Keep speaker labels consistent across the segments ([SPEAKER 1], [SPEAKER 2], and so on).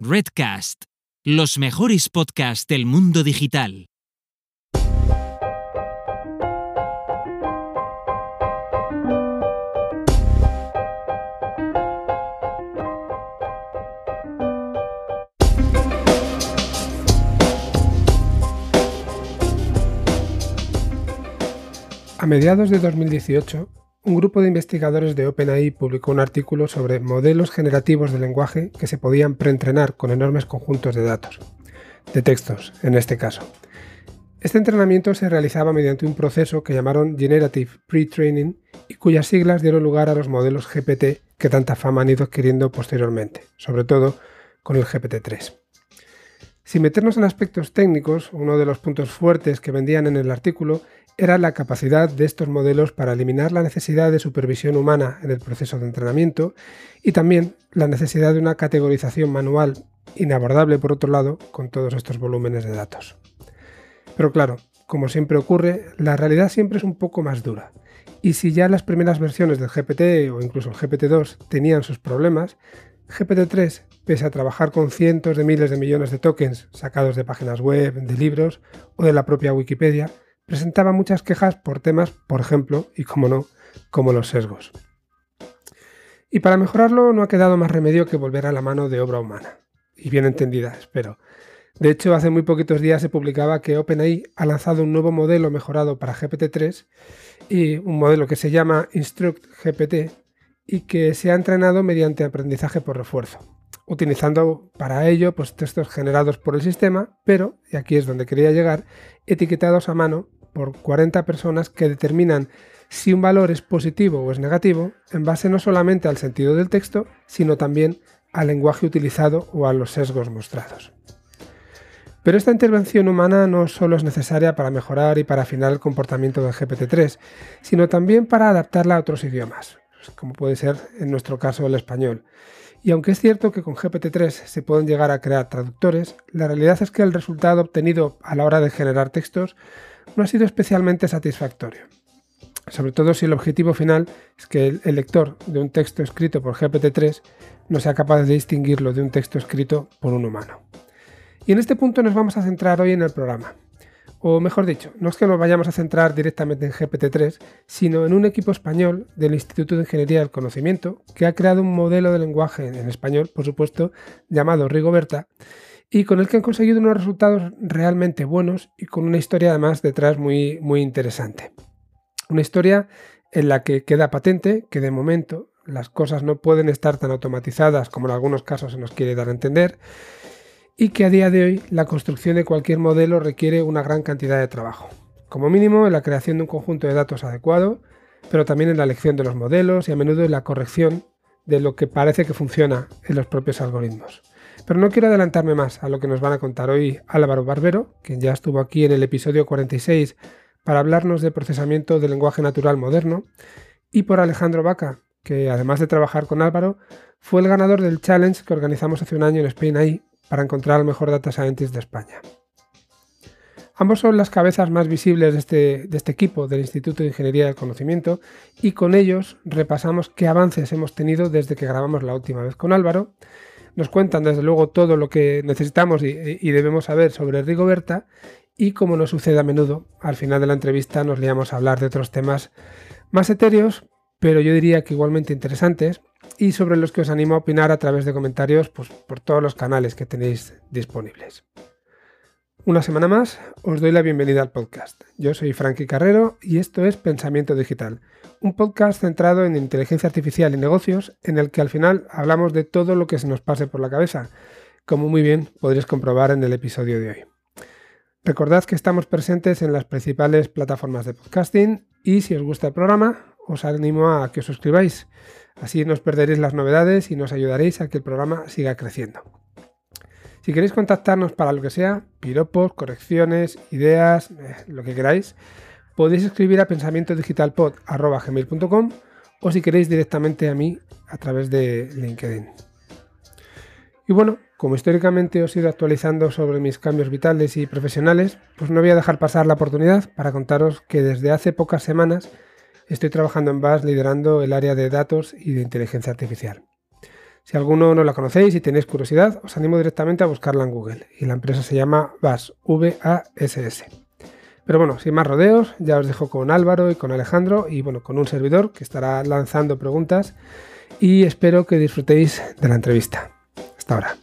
[SPEAKER 1] Redcast, los mejores podcasts del mundo digital.
[SPEAKER 2] A mediados de 2018, un grupo de investigadores de OpenAI publicó un artículo sobre modelos generativos de lenguaje que se podían preentrenar con enormes conjuntos de datos, de textos en este caso. Este entrenamiento se realizaba mediante un proceso que llamaron Generative Pre-Training y cuyas siglas dieron lugar a los modelos GPT que tanta fama han ido adquiriendo posteriormente, sobre todo con el GPT-3. Sin meternos en aspectos técnicos, uno de los puntos fuertes que vendían en el artículo era la capacidad de estos modelos para eliminar la necesidad de supervisión humana en el proceso de entrenamiento y también la necesidad de una categorización manual inabordable por otro lado con todos estos volúmenes de datos. Pero claro, como siempre ocurre, la realidad siempre es un poco más dura. Y si ya las primeras versiones del GPT o incluso el GPT-2 tenían sus problemas, GPT-3, pese a trabajar con cientos de miles de millones de tokens sacados de páginas web, de libros o de la propia Wikipedia, presentaba muchas quejas por temas, por ejemplo, y como no, como los sesgos. Y para mejorarlo no ha quedado más remedio que volver a la mano de obra humana. Y bien entendida, espero. De hecho, hace muy poquitos días se publicaba que OpenAI ha lanzado un nuevo modelo mejorado para GPT-3 y un modelo que se llama Instruct GPT y que se ha entrenado mediante aprendizaje por refuerzo, utilizando para ello pues, textos generados por el sistema, pero, y aquí es donde quería llegar, etiquetados a mano por 40 personas que determinan si un valor es positivo o es negativo en base no solamente al sentido del texto, sino también al lenguaje utilizado o a los sesgos mostrados. Pero esta intervención humana no solo es necesaria para mejorar y para afinar el comportamiento del GPT-3, sino también para adaptarla a otros idiomas, como puede ser en nuestro caso el español. Y aunque es cierto que con GPT-3 se pueden llegar a crear traductores, la realidad es que el resultado obtenido a la hora de generar textos no ha sido especialmente satisfactorio. Sobre todo si el objetivo final es que el, lector de un texto escrito por GPT-3 no sea capaz de distinguirlo de un texto escrito por un humano. Y en este punto nos vamos a centrar hoy en el programa. O mejor dicho, no es que nos vayamos a centrar directamente en GPT-3, sino en un equipo español del Instituto de Ingeniería del Conocimiento que ha creado un modelo de lenguaje en español, por supuesto, llamado Rigoberta, y con el que han conseguido unos resultados realmente buenos y con una historia además detrás muy, muy interesante. Una historia en la que queda patente que de momento las cosas no pueden estar tan automatizadas como en algunos casos se nos quiere dar a entender y que a día de hoy la construcción de cualquier modelo requiere una gran cantidad de trabajo. Como mínimo en la creación de un conjunto de datos adecuado, pero también en la elección de los modelos y a menudo en la corrección de lo que parece que funciona en los propios algoritmos. Pero no quiero adelantarme más a lo que nos van a contar hoy Álvaro Barbero, quien ya estuvo aquí en el episodio 46 para hablarnos de procesamiento del lenguaje natural moderno, y por Alejandro Vaca, que además de trabajar con Álvaro, fue el ganador del challenge que organizamos hace un año en Spain AI para encontrar al mejor data scientist de España. Ambos son las cabezas más visibles de este, de este, equipo del Instituto de Ingeniería del Conocimiento y con ellos repasamos qué avances hemos tenido desde que grabamos la última vez con Álvaro nos cuentan desde luego todo lo que necesitamos y, debemos saber sobre Rigoberta y como nos sucede a menudo, al final de la entrevista nos liamos a hablar de otros temas más etéreos, pero yo diría que igualmente interesantes y sobre los que os animo a opinar a través de comentarios pues, por todos los canales que tenéis disponibles. Una semana más os doy la bienvenida al podcast. Yo soy Frankie Carrero y esto es Pensamiento Digital, un podcast centrado en inteligencia artificial y negocios, en el que al final hablamos de todo lo que se nos pase por la cabeza, como muy bien podréis comprobar en el episodio de hoy. Recordad que estamos presentes en las principales plataformas de podcasting y si os gusta el programa, os animo a que os suscribáis. Así no os perderéis las novedades y nos ayudaréis a que el programa siga creciendo. Si queréis contactarnos para lo que sea, piropos, correcciones, ideas, eh, lo que queráis, podéis escribir a pensamientodigitalpod.com o si queréis directamente a mí a través de LinkedIn. Y bueno, como históricamente os he ido actualizando sobre mis cambios vitales y profesionales, pues no voy a dejar pasar la oportunidad para contaros que desde hace pocas semanas estoy trabajando en BAS liderando el área de datos y de inteligencia artificial. Si alguno no la conocéis y tenéis curiosidad, os animo directamente a buscarla en Google. Y la empresa se llama VAS, V-A-S-S. Pero bueno, sin más rodeos, ya os dejo con Álvaro y con Alejandro y bueno, con un servidor que estará lanzando preguntas y espero que disfrutéis de la entrevista. Hasta ahora.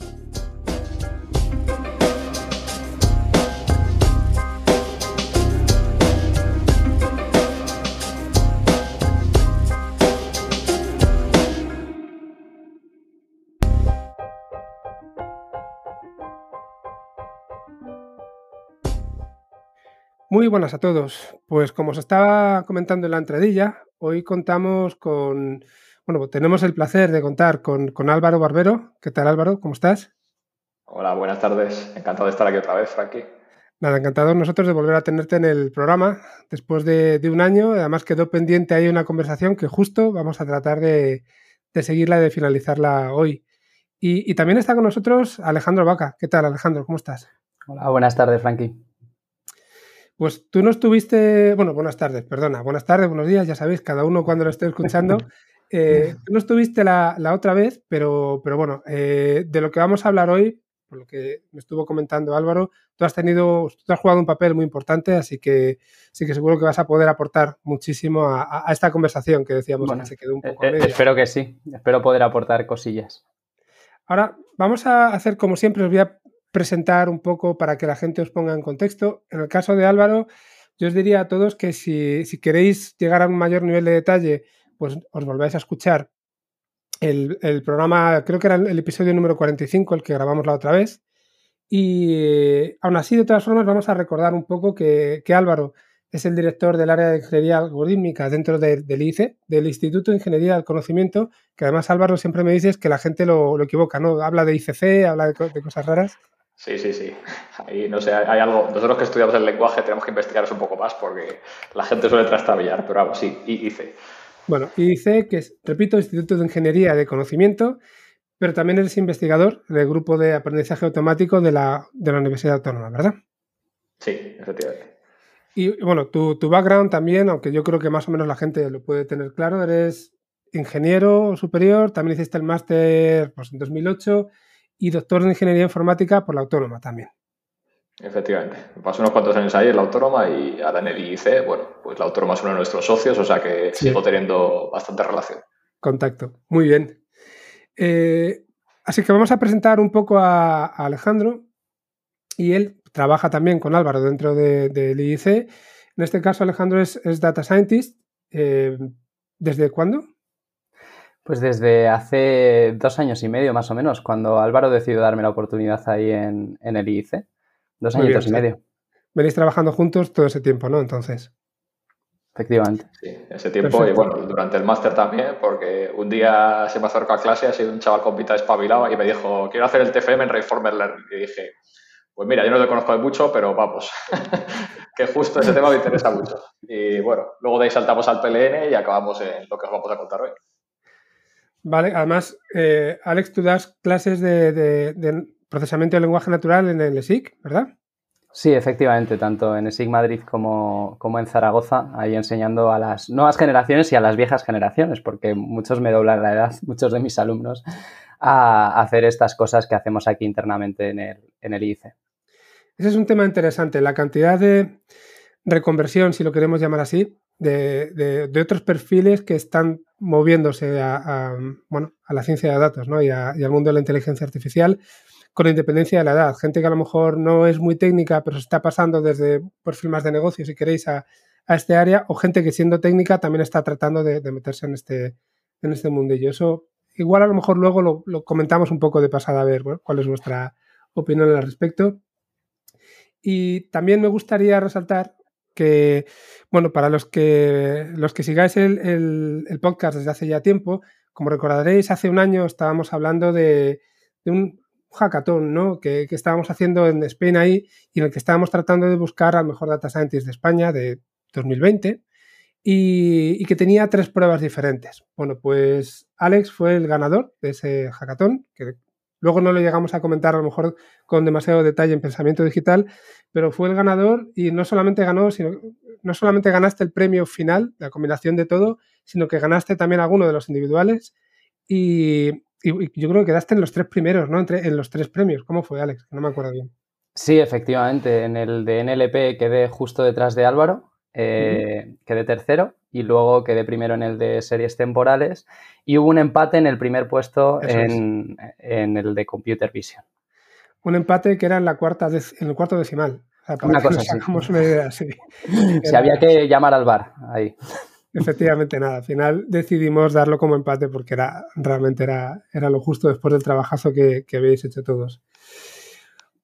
[SPEAKER 2] Muy buenas a todos. Pues como os estaba comentando en la entradilla, hoy contamos con, bueno, pues tenemos el placer de contar con, Álvaro Barbero. ¿Qué tal Álvaro? ¿Cómo estás?
[SPEAKER 3] Hola, buenas tardes. Encantado de estar aquí otra vez, Frankie.
[SPEAKER 2] Nada, encantado nosotros de volver a tenerte en el programa después de, un año. Además quedó pendiente ahí una conversación que justo vamos a tratar de, seguirla y de finalizarla hoy. Y, y también está con nosotros Alejandro Vaca. ¿Qué tal Alejandro? ¿Cómo estás?
[SPEAKER 4] Hola, buenas tardes, Frankie.
[SPEAKER 2] Pues tú no estuviste, bueno, buenas tardes, perdona, buenas tardes, buenos días, ya sabéis, cada uno cuando lo esté escuchando. Eh, tú no estuviste la, otra vez, pero, pero bueno, eh, de lo que vamos a hablar hoy, por lo que me estuvo comentando Álvaro, tú has tenido, tú has jugado un papel muy importante, así que sí que seguro que vas a poder aportar muchísimo a, esta conversación que decíamos que se quedó un poco.
[SPEAKER 4] Eh, espero que sí, espero poder aportar cosillas.
[SPEAKER 2] Ahora vamos a hacer como siempre, os voy a presentar un poco para que la gente os ponga en contexto. En el caso de Álvaro, yo os diría a todos que si, queréis llegar a un mayor nivel de detalle, pues os volváis a escuchar el, programa, creo que era el, episodio número 45, el que grabamos la otra vez. Y aún así, de todas formas, vamos a recordar un poco que, Álvaro es el director del área de ingeniería algorítmica dentro del ICE, del Instituto de Ingeniería del Conocimiento, que además Álvaro siempre me dices que la gente lo, equivoca, ¿no? Habla de ICC, habla de cosas raras.
[SPEAKER 3] Sí, sí, sí. Ahí, no sé, hay algo. Nosotros que estudiamos el lenguaje tenemos que investigar un poco más porque la gente suele trastabillar, pero vamos, sí, IC.
[SPEAKER 2] Bueno, IC, que es, repito, Instituto de Ingeniería de Conocimiento, pero también eres investigador del grupo de aprendizaje automático de la, Universidad Autónoma, ¿verdad?
[SPEAKER 3] Sí, efectivamente.
[SPEAKER 2] Y bueno, tu, tu background también, aunque yo creo que más o menos la gente lo puede tener claro, eres ingeniero superior, también hiciste el máster pues, en 2008 y doctor en Ingeniería Informática por la Autónoma también.
[SPEAKER 3] Efectivamente. Paso unos cuantos años ahí en la Autónoma y ahora en el IIC, bueno, pues la Autónoma es uno de nuestros socios, o sea que sigo teniendo bastante relación.
[SPEAKER 2] Contacto. Muy bien. Eh, así que vamos a presentar un poco a, Alejandro y él trabaja también con Álvaro dentro del de, IIC. En este caso, Alejandro es, Data Scientist. Eh, ¿Desde cuándo?
[SPEAKER 4] Pues desde hace dos años y medio más o menos, cuando Álvaro decidió darme la oportunidad ahí en, el IIC. Dos años y medio.
[SPEAKER 2] Venís trabajando juntos todo ese tiempo, ¿no? Entonces.
[SPEAKER 4] Efectivamente.
[SPEAKER 3] Sí, ese tiempo y bueno, durante el máster también, porque un día se me acercó a clase, ha sido un chaval con pita espabilado y me dijo, quiero hacer el TFM en Reformer Learning. Y dije, pues mira, yo no te conozco de mucho, pero vamos, que justo ese tema me interesa mucho. Y bueno, luego de ahí saltamos al PLN y acabamos en lo que os vamos a contar hoy.
[SPEAKER 2] Vale, además, eh, Alex, tú das clases de, procesamiento de lenguaje natural en el ESIC, ¿verdad?
[SPEAKER 4] Sí, efectivamente, tanto en ESIC Madrid como, en Zaragoza, ahí enseñando a las nuevas generaciones y a las viejas generaciones, porque muchos me doblan la edad, muchos de mis alumnos, a hacer estas cosas que hacemos aquí internamente en el, en el IIC.
[SPEAKER 2] Ese es un tema interesante, la cantidad de reconversión, si lo queremos llamar así, de, otros perfiles que están moviéndose a, bueno, a la ciencia de datos ¿no? y, al mundo de la inteligencia artificial con independencia de la edad. Gente que a lo mejor no es muy técnica, pero se está pasando desde perfil más de negocio, si queréis, a, este área, o gente que siendo técnica también está tratando de, meterse en este, en este mundillo. Eso igual a lo mejor luego lo, comentamos un poco de pasada a ver cuál es vuestra opinión al respecto. Y también me gustaría resaltar que, bueno, para los que, los que sigáis el, podcast desde hace ya tiempo, como recordaréis, hace un año estábamos hablando de, un hackathon, ¿no? Que, estábamos haciendo en Spain ahí y en el que estábamos tratando de buscar al mejor data scientist de España de 2020 y, y, que tenía tres pruebas diferentes. Bueno, pues Alex fue el ganador de ese hackathon, que Luego no lo llegamos a comentar a lo mejor con demasiado detalle en pensamiento digital, pero fue el ganador y no solamente ganó, sino no solamente ganaste el premio final, la combinación de todo, sino que ganaste también alguno de los individuales y, yo creo que quedaste en los tres primeros, ¿no? Entre, en los tres premios. ¿Cómo fue, Alex? No me acuerdo bien.
[SPEAKER 4] Sí, efectivamente. En el de NLP quedé justo detrás de Álvaro, eh, quedé tercero y luego quedé primero en el de series temporales y hubo un empate en el primer puesto en, el de Computer Vision.
[SPEAKER 2] Un empate que era en, la cuarta en el cuarto decimal.
[SPEAKER 4] una cosa así. una idea, sí. Si había que llamar al bar ahí.
[SPEAKER 2] Efectivamente, nada. Al final decidimos darlo como empate porque era, realmente era, era lo justo después del trabajazo que, que habéis hecho todos.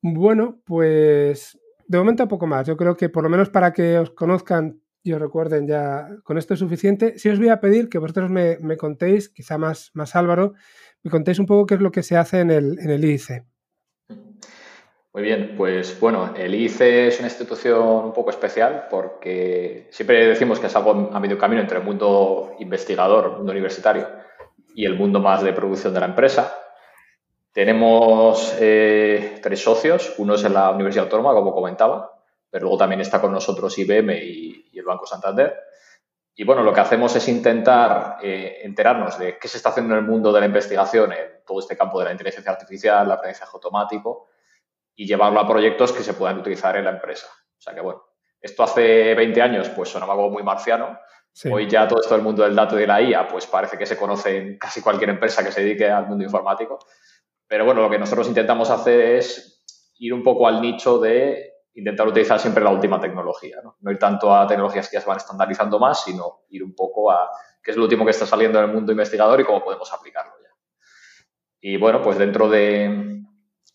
[SPEAKER 2] Bueno, pues de momento poco más. Yo creo que por lo menos para que os conozcan y os recuerden ya con esto es suficiente. Sí os voy a pedir que vosotros me, contéis, quizá más, más Álvaro, me contéis un poco qué es lo que se hace en el, en el IIC.
[SPEAKER 3] Muy bien, pues bueno, el IIC es una institución un poco especial porque siempre decimos que es algo a medio camino entre el mundo investigador, el mundo universitario y el mundo más de producción de la empresa. Tenemos eh, tres socios, uno es en la Universidad Autónoma, como comentaba, pero luego también está con nosotros IBM y, el Banco Santander. Y bueno, lo que hacemos es intentar eh, enterarnos de qué se está haciendo en el mundo de la investigación en todo este campo de la inteligencia artificial, el aprendizaje automático y llevarlo a proyectos que se puedan utilizar en la empresa. O sea que bueno, esto hace 20 años pues sonaba algo muy marciano. Hoy ya todo esto del mundo del dato y de la IA pues parece que se conoce en casi cualquier empresa que se dedique al mundo informático. Pero bueno, lo que nosotros intentamos hacer es ir un poco al nicho de intentar utilizar siempre la última tecnología. ¿no? ir tanto a tecnologías que ya se van estandarizando más, sino ir un poco a qué es lo último que está saliendo en el mundo investigador y cómo podemos aplicarlo ya. Y bueno, pues dentro de,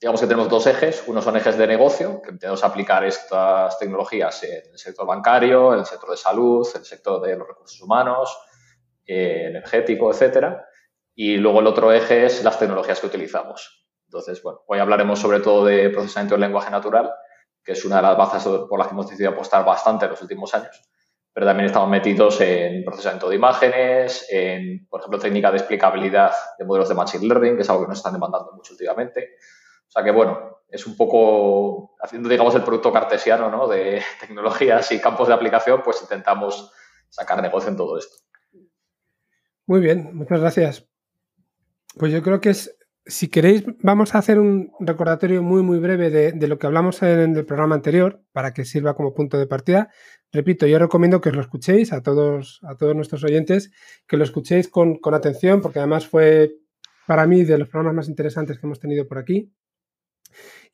[SPEAKER 3] digamos que tenemos dos ejes. Uno son ejes de negocio, que intentamos aplicar estas tecnologías en el sector bancario, en el sector de salud, en el sector de los recursos humanos, eh, energético, etcétera. Y luego el otro eje es las tecnologías que utilizamos. Entonces, bueno, hoy hablaremos sobre todo de procesamiento del lenguaje natural, que es una de las bazas por las que hemos decidido apostar bastante en los últimos años. Pero también estamos metidos en procesamiento de imágenes, en, por ejemplo, técnica de explicabilidad de modelos de Machine Learning, que es algo que nos están demandando mucho últimamente. O sea que, bueno, es un poco haciendo, digamos, el producto cartesiano ¿no? de tecnologías y campos de aplicación, pues intentamos sacar negocio en todo esto.
[SPEAKER 2] Muy bien, muchas gracias. Pues yo creo que es, si queréis, vamos a hacer un recordatorio muy, muy breve de, lo que hablamos en el programa anterior para que sirva como punto de partida. Repito, yo recomiendo que os lo escuchéis a todos, a todos nuestros oyentes, que lo escuchéis con, con atención, porque además fue para mí de los programas más interesantes que hemos tenido por aquí.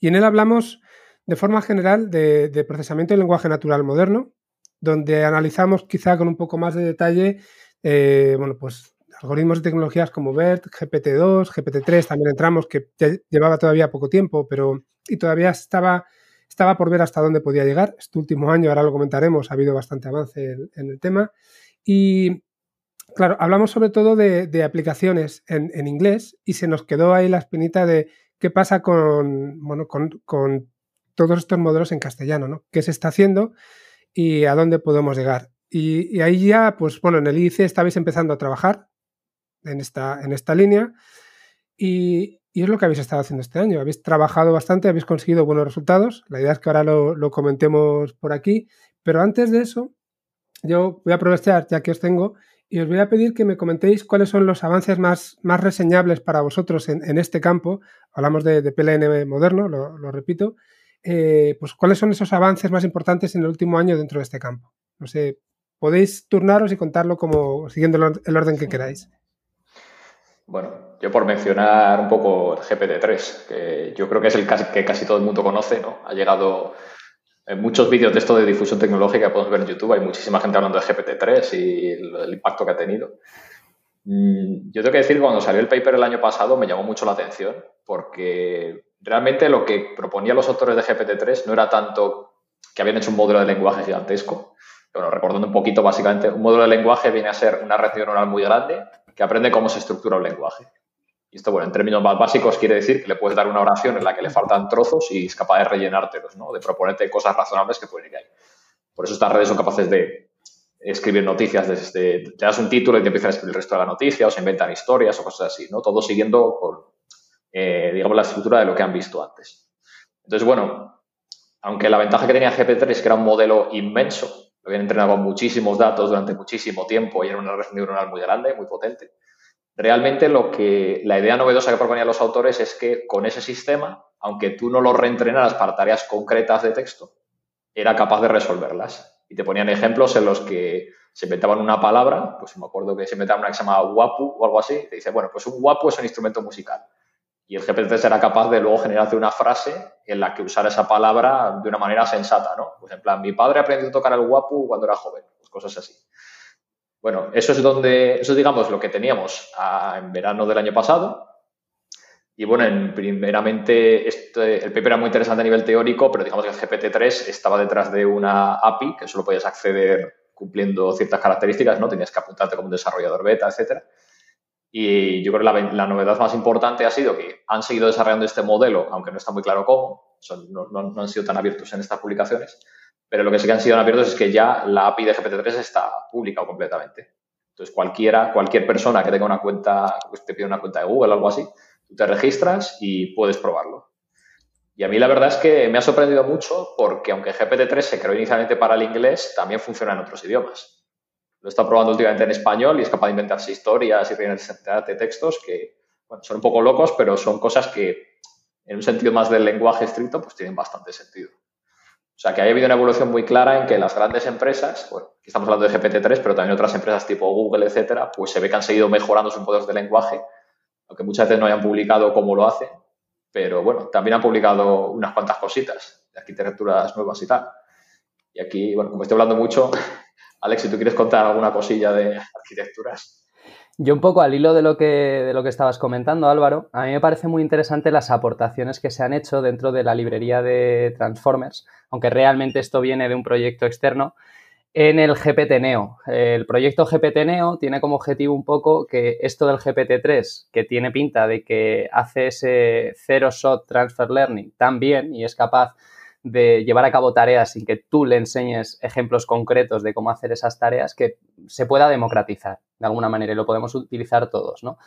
[SPEAKER 2] Y en él hablamos de forma general de, procesamiento del lenguaje natural moderno, donde analizamos quizá con un poco más de detalle, eh, bueno, pues algoritmos de tecnologías como BERT, GPT-2, GPT-3, también entramos, que llevaba todavía poco tiempo, pero y todavía estaba, estaba por ver hasta dónde podía llegar. Este último año, ahora lo comentaremos, ha habido bastante avance en, el tema. Y claro, hablamos sobre todo de, aplicaciones en, inglés y se nos quedó ahí la espinita de qué pasa con, bueno, con, todos estos modelos en castellano, ¿no? ¿Qué se está haciendo y a dónde podemos llegar? Y, ahí ya, pues bueno, en el IC estabais empezando a trabajar en esta, en esta línea y, es lo que habéis estado haciendo este año. Habéis trabajado bastante, habéis conseguido buenos resultados. La idea es que ahora lo, lo comentemos por aquí, pero antes de eso, yo voy a aprovechar, ya que os tengo, y os voy a pedir que me comentéis cuáles son los avances más, más reseñables para vosotros en, este campo. Hablamos de, PLN moderno, lo, repito. Eh, pues cuáles son esos avances más importantes en el último año dentro de este campo. No sé, podéis turnaros y contarlo como siguiendo el orden que queráis.
[SPEAKER 3] Bueno, yo por mencionar un poco el GPT-3, que yo creo que es el que casi todo el mundo conoce, ¿no? Ha llegado en muchos vídeos de esto de difusión tecnológica que podemos ver en YouTube hay muchísima gente hablando de GPT-3 y el, impacto que ha tenido. Mm, yo tengo que decir que cuando salió el paper el año pasado me llamó mucho la atención porque realmente lo que proponían los autores de GPT-3 no era tanto que habían hecho un modelo de lenguaje gigantesco. Bueno, recordando un poquito, básicamente, un modelo de lenguaje viene a ser una red neuronal muy grande que aprende cómo se estructura un lenguaje. Y esto, bueno, en términos más básicos quiere decir que le puedes dar una oración en la que le faltan trozos y es capaz de rellenártelos, ¿no? De proponerte cosas razonables que pueden ir ahí. Por eso estas redes son capaces de escribir noticias desde, te das un título y te empiezan a escribir el resto de la noticia o se inventan historias o cosas así, ¿no? Todo siguiendo con, eh, digamos, la estructura de lo que han visto antes. Entonces, bueno, aunque la ventaja que tenía GPT-3 es que era un modelo inmenso, lo habían entrenado con muchísimos datos durante muchísimo tiempo y era una red neuronal muy grande, muy potente, realmente lo que la idea novedosa que proponían los autores es que con ese sistema, aunque tú no lo reentrenaras para tareas concretas de texto, era capaz de resolverlas. Y te ponían ejemplos en los que se inventaban una palabra, pues me acuerdo que se inventaban una que se llamaba guapu o algo así, te dice, bueno, pues un guapu es un instrumento musical. Y el GPT será capaz de luego generarte una frase en la que usar esa palabra de una manera sensata, ¿no? Pues en plan, mi padre aprendió a tocar el guapu cuando era joven, pues cosas así. Bueno, eso es donde, eso es, digamos, lo que teníamos en verano del año pasado. Y bueno, en, primeramente, este, el paper era muy interesante a nivel teórico, pero digamos que el GPT-3 estaba detrás de una API que solo podías acceder cumpliendo ciertas características, ¿no? Tenías que apuntarte como un desarrollador beta, etcétera. Y yo creo que la, novedad más importante ha sido que han seguido desarrollando este modelo, aunque no está muy claro cómo, no, han sido tan abiertos en estas publicaciones, pero lo que sí que han sido abiertos es que ya la API de GPT-3 está pública completamente. Entonces, cualquiera, cualquier persona que tenga una cuenta, que te pida una cuenta de Google o algo así, tú te registras y puedes probarlo. Y a mí la verdad es que me ha sorprendido mucho porque aunque GPT-3 se creó inicialmente para el inglés, también funciona en otros idiomas. Lo estado probando últimamente en español y es capaz de inventarse historias y de textos que son un poco locos, pero son cosas que en un sentido más del lenguaje estricto pues tienen bastante sentido. O sea, que ha habido una evolución muy clara en que las grandes empresas, bueno, aquí estamos hablando de GPT-3, pero también otras empresas tipo Google, etcétera, pues se ve que han seguido mejorando sus modelos de lenguaje, aunque muchas veces no hayan publicado cómo lo hacen, pero bueno, también han publicado unas cuantas cositas de arquitecturas nuevas y tal. Y aquí, bueno, como estoy hablando mucho, Alex, si tú quieres contar alguna cosilla de arquitecturas.
[SPEAKER 4] Yo un poco al hilo de lo, que, de lo que estabas comentando, Álvaro, a mí me parece muy interesante las aportaciones que se han hecho dentro de la librería de Transformers, aunque realmente esto viene de un proyecto externo, en el GPT Neo. El proyecto GPT Neo tiene como objetivo un poco que esto del GPT-3, que tiene pinta de que hace ese zero-shot transfer learning tan bien y es capaz de llevar a cabo tareas sin que tú le enseñes ejemplos concretos de cómo hacer esas tareas, que se pueda democratizar de alguna manera y lo podemos utilizar todos, ¿no?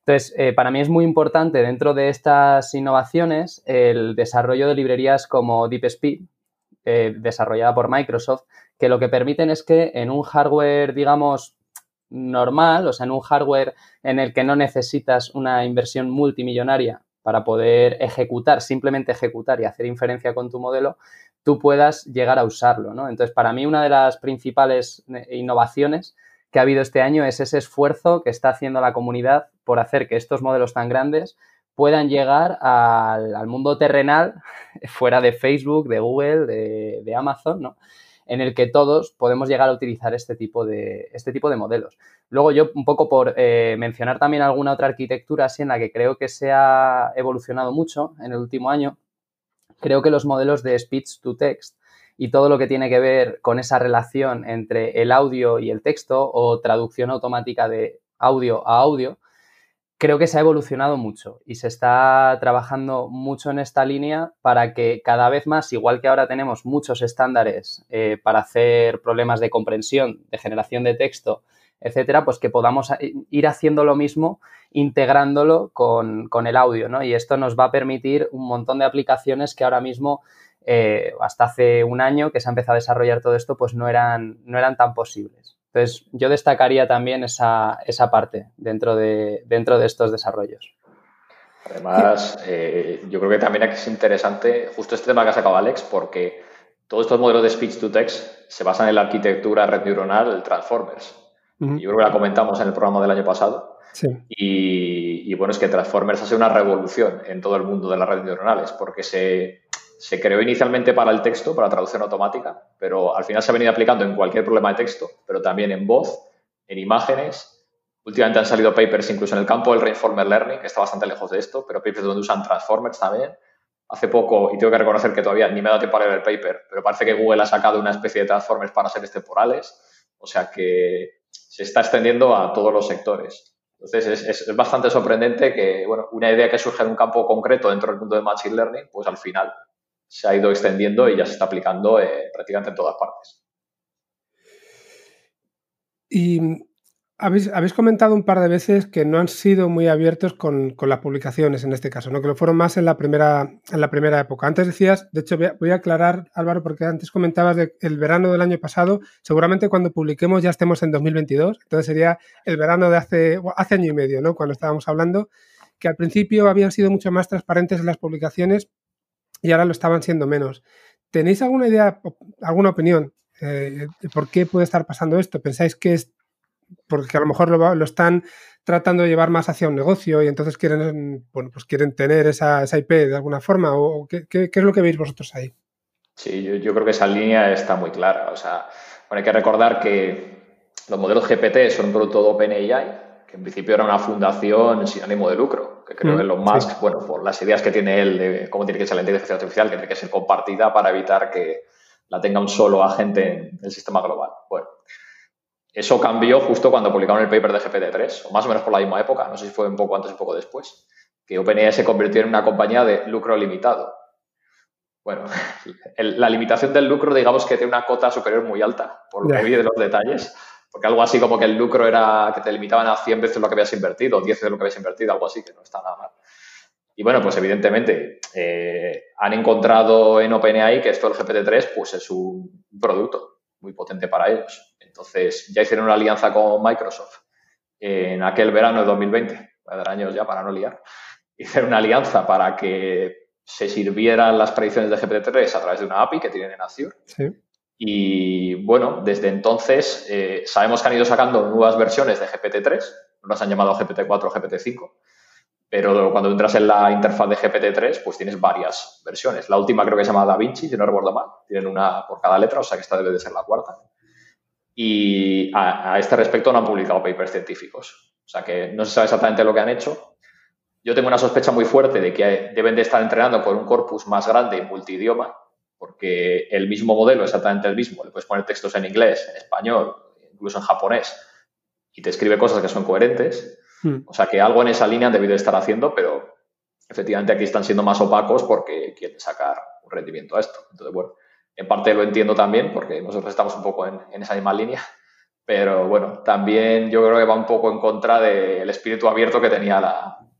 [SPEAKER 4] Entonces, eh, para mí es muy importante dentro de estas innovaciones el desarrollo de librerías como DeepSpeed, eh, desarrollada por Microsoft, que lo que permiten es que en un hardware, digamos, normal, o sea, en un hardware en el que no necesitas una inversión multimillonaria para poder ejecutar, simplemente ejecutar y hacer inferencia con tu modelo, tú puedas llegar a usarlo, ¿no? Entonces, para mí una de las principales eh, innovaciones que ha habido este año es ese esfuerzo que está haciendo la comunidad por hacer que estos modelos tan grandes puedan llegar al, mundo terrenal fuera de Facebook, de Google, de, de Amazon, ¿no? En el que todos podemos llegar a utilizar este tipo de, este tipo de modelos. Luego yo, un poco por eh, mencionar también alguna otra arquitectura así en la que creo que se ha evolucionado mucho en el último año, creo que los modelos de speech to text y todo lo que tiene que ver con esa relación entre el audio y el texto o traducción automática de audio a audio, creo que se ha evolucionado mucho y se está trabajando mucho en esta línea para que cada vez más, igual que ahora tenemos muchos estándares eh, para hacer problemas de comprensión, de generación de texto, etcétera, pues que podamos ir haciendo lo mismo integrándolo con, el audio, ¿no? Y esto nos va a permitir un montón de aplicaciones que ahora mismo, eh, hasta hace un año que se ha empezado a desarrollar todo esto, pues no eran, no eran tan posibles. Entonces, yo destacaría también esa, esa parte dentro de, dentro de estos desarrollos.
[SPEAKER 3] Además, eh, yo creo que también es interesante justo este tema que ha sacado Alex, porque todos estos modelos de speech to text se basan en la arquitectura red neuronal Transformers. Yo creo que la comentamos en el programa del año pasado. Sí. Y, y, bueno, es que Transformers ha sido una revolución en todo el mundo de las redes neuronales, porque se, se creó inicialmente para el texto, para traducción automática, pero al final se ha venido aplicando en cualquier problema de texto, pero también en voz, en imágenes. Últimamente han salido papers incluso en el campo del Reinformer Learning, que está bastante lejos de esto, pero papers donde usan transformers también. Hace poco, y tengo que reconocer que todavía ni me he dado tiempo a leer el paper, pero parece que Google ha sacado una especie de transformers para seres temporales, o sea que se está extendiendo a todos los sectores. Entonces es, es, bastante sorprendente que bueno, una idea que surge en un campo concreto dentro del mundo de Machine Learning, pues al final se ha ido extendiendo y ya se está aplicando eh, prácticamente en todas partes.
[SPEAKER 2] Y Habéis, comentado un par de veces que no han sido muy abiertos con, las publicaciones en este caso, ¿no? que lo fueron más en la primera, en la primera época. Antes decías, de hecho voy a, aclarar, Álvaro, porque antes comentabas del el verano del año pasado, seguramente cuando publiquemos ya estemos en 2022, entonces sería el verano de hace, hace año y medio, ¿no? cuando estábamos hablando, que al principio habían sido mucho más transparentes en las publicaciones y ahora lo estaban siendo menos. ¿Tenéis alguna idea, alguna opinión eh, por qué puede estar pasando esto? ¿Pensáis que es porque a lo mejor lo, están tratando de llevar más hacia un negocio y entonces quieren, bueno, pues quieren tener esa, IP de alguna forma? ¿O qué, es lo que veis vosotros ahí?
[SPEAKER 3] Sí, yo, creo que esa línea está muy clara. O sea, bueno, hay que recordar que los modelos GPT son un producto de OpenAI, que en principio era una fundación sin ánimo de lucro, que creo mm, que Elon Musk, bueno, por las ideas que tiene él de cómo tiene que ser la inteligencia artificial, que tiene que ser compartida para evitar que la tenga un solo agente en el sistema global. Bueno, eso cambió justo cuando publicaron el paper de GPT-3, o más o menos por la misma época, no sé si fue un poco antes o un poco después, que OpenAI se convirtió en una compañía de lucro limitado. Bueno, la limitación del lucro, digamos que tiene una cota superior muy alta, por lo que vi de los detalles, porque algo así como que el lucro era que te limitaban a 100 veces lo que habías invertido, o 10 veces lo que habías invertido, algo así, que no está nada mal. Y bueno, pues evidentemente eh, han encontrado en OpenAI que esto del GPT-3 pues es un producto muy potente para ellos. Entonces, ya hicieron una alianza con Microsoft en aquel verano de 2020, voy a dar años ya para no liar, hicieron una alianza para que se sirvieran las predicciones de GPT-3 a través de una API que tienen en Azure. Y bueno, desde entonces eh, sabemos que han ido sacando nuevas versiones de GPT-3, no las han llamado GPT-4 o GPT-5, pero cuando entras en la interfaz de GPT-3, pues tienes varias versiones. La última creo que se llama DaVinci, si no recuerdo mal, tienen una por cada letra, o sea que esta debe de ser la cuarta y a, este respecto no han publicado papers científicos. O sea que no se sabe exactamente lo que han hecho. Yo tengo una sospecha muy fuerte de que deben de estar entrenando con un corpus más grande y multidioma, porque el mismo modelo, exactamente el mismo, le puedes poner textos en inglés, en español, incluso en japonés, y te escribe cosas que son coherentes. Hmm. O sea que algo en esa línea han debido de estar haciendo, pero efectivamente aquí están siendo más opacos porque quieren sacar un rendimiento a esto. Entonces, bueno, en parte lo entiendo también, porque nosotros estamos un poco en, esa misma línea, pero bueno, también yo creo que va un poco en contra del espíritu abierto que tenía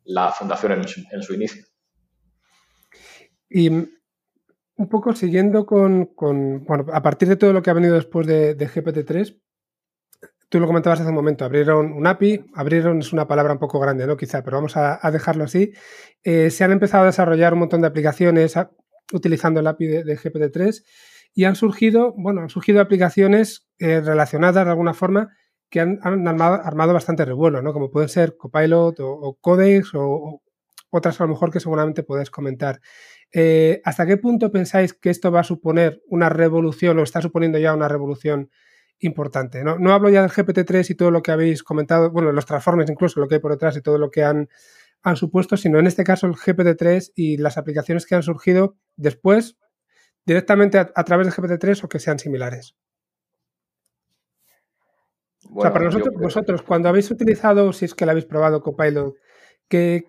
[SPEAKER 3] la, fundación en su, inicio.
[SPEAKER 2] Y un poco siguiendo con, bueno, a partir de todo lo que ha venido después de, GPT-3, tú lo comentabas hace un momento, abrieron un API, abrieron es una palabra un poco grande, ¿no? Quizá, pero vamos a, dejarlo así. Eh, se han empezado a desarrollar un montón de aplicaciones, utilizando el API de, GPT-3 y han surgido, bueno, han surgido aplicaciones eh, relacionadas de alguna forma que han, armado, bastante revuelo, ¿no? Como pueden ser Copilot o, Codex o, otras a lo mejor que seguramente podéis comentar. Eh, ¿Hasta qué punto pensáis que esto va a suponer una revolución o está suponiendo ya una revolución importante? No, no hablo ya del GPT-3 y todo lo que habéis comentado, bueno, los transformes incluso, lo que hay por detrás y todo lo que han han supuesto, sino en este caso el GPT-3 y las aplicaciones que han surgido después directamente a, través de GPT-3 o que sean similares. o sea, para nosotros, vosotros, cuando habéis utilizado, si es que lo habéis probado Copilot, ¿qué,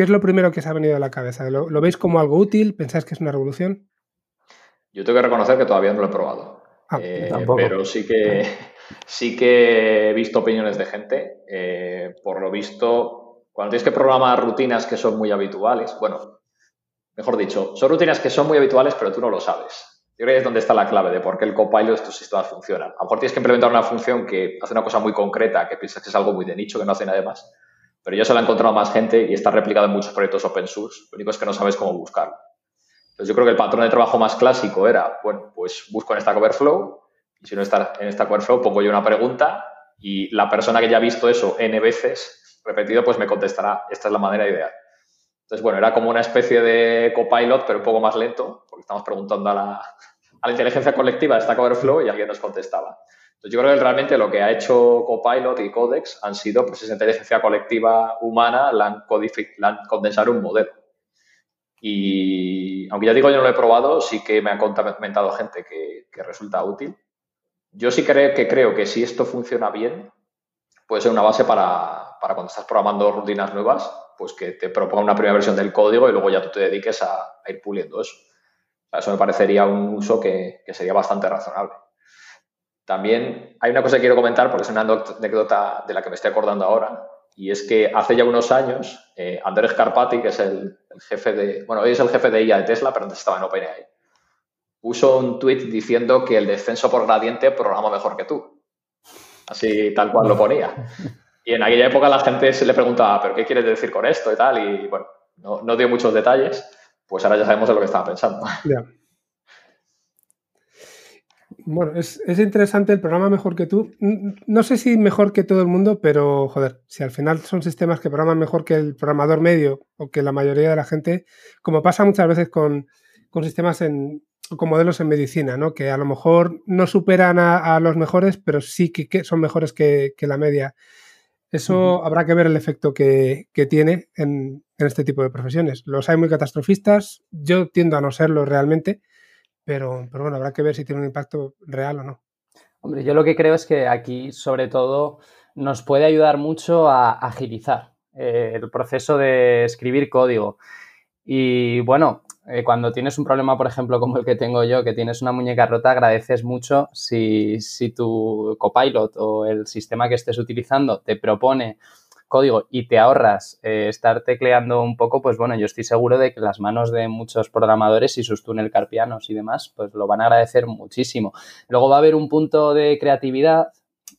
[SPEAKER 2] ¿qué, es lo primero que os ha venido a la cabeza? ¿Lo, ¿Lo, veis como algo útil? ¿Pensáis que es una revolución?
[SPEAKER 3] Yo tengo que reconocer que todavía no lo he probado. Ah, eh, pero sí que, sí que he visto opiniones de gente. Eh, por lo visto, cuando tienes que programar rutinas que son muy habituales, bueno, mejor dicho, son rutinas que son muy habituales, pero tú no lo sabes. Yo creo que es donde está la clave de por qué el copilot de estos sistemas funciona. A lo mejor tienes que implementar una función que hace una cosa muy concreta, que piensas que es algo muy de nicho, que no hace nada más. Pero ya se lo ha encontrado más gente y está replicado en muchos proyectos open source. Lo único es que no sabes cómo buscarlo. Entonces yo creo que el patrón de trabajo más clásico era, bueno, pues busco en Stack Overflow y si no está en Stack Overflow pongo yo una pregunta y la persona que ya ha visto eso n veces repetido, pues me contestará, esta es la manera ideal. Entonces, bueno, era como una especie de copilot, pero un poco más lento, porque estamos preguntando a la, a la inteligencia colectiva de Stack Overflow y alguien nos contestaba. Entonces, yo creo que realmente lo que ha hecho Copilot y Codex han sido, pues, esa inteligencia colectiva humana, la han, la condensado en un modelo. Y aunque ya digo, yo no lo he probado, sí que me han comentado gente que, que resulta útil. Yo sí creo que creo que si esto funciona bien, puede ser una base para, para cuando estás programando rutinas nuevas, pues que te proponga una primera versión del código y luego ya tú te dediques a, ir puliendo eso. eso me parecería un uso que, sería bastante razonable. También hay una cosa que quiero comentar porque es una anécdota de la que me estoy acordando ahora. Y es que hace ya unos años, eh, Andrés Carpati, que es el, jefe de, bueno, hoy es el jefe de IA de Tesla, pero antes estaba en OpenAI, puso un tweet diciendo que el descenso por gradiente programa mejor que tú. Así tal cual lo ponía. Y en aquella época la gente se le preguntaba, ¿pero qué quieres decir con esto y tal? Y bueno, no, dio muchos detalles, pues ahora ya sabemos de lo que estaba pensando.
[SPEAKER 2] Bueno, es, interesante el programa mejor que tú. No sé si mejor que todo el mundo, pero joder, si al final son sistemas que programan mejor que el programador medio o que la mayoría de la gente, como pasa muchas veces con, sistemas en, con modelos en medicina, ¿no? Que a lo mejor no superan a, los mejores, pero sí que, son mejores que, la media. Eso habrá que ver el efecto que, tiene en, en, este tipo de profesiones. Los hay muy catastrofistas, yo tiendo a no serlo realmente, pero, pero bueno, habrá que ver si tiene un impacto real o no.
[SPEAKER 4] Hombre, yo lo que creo es que aquí, sobre todo, nos puede ayudar mucho a agilizar eh, el proceso de escribir código. Y bueno, eh, cuando tienes un problema, por ejemplo, como el que tengo yo, que tienes una muñeca rota, agradeces mucho si, si tu copilot o el sistema que estés utilizando te propone código y te ahorras eh, estar tecleando un poco, pues bueno, yo estoy seguro de que las manos de muchos programadores y sus túnel carpianos y demás, pues lo van a agradecer muchísimo. Luego va a haber un punto de creatividad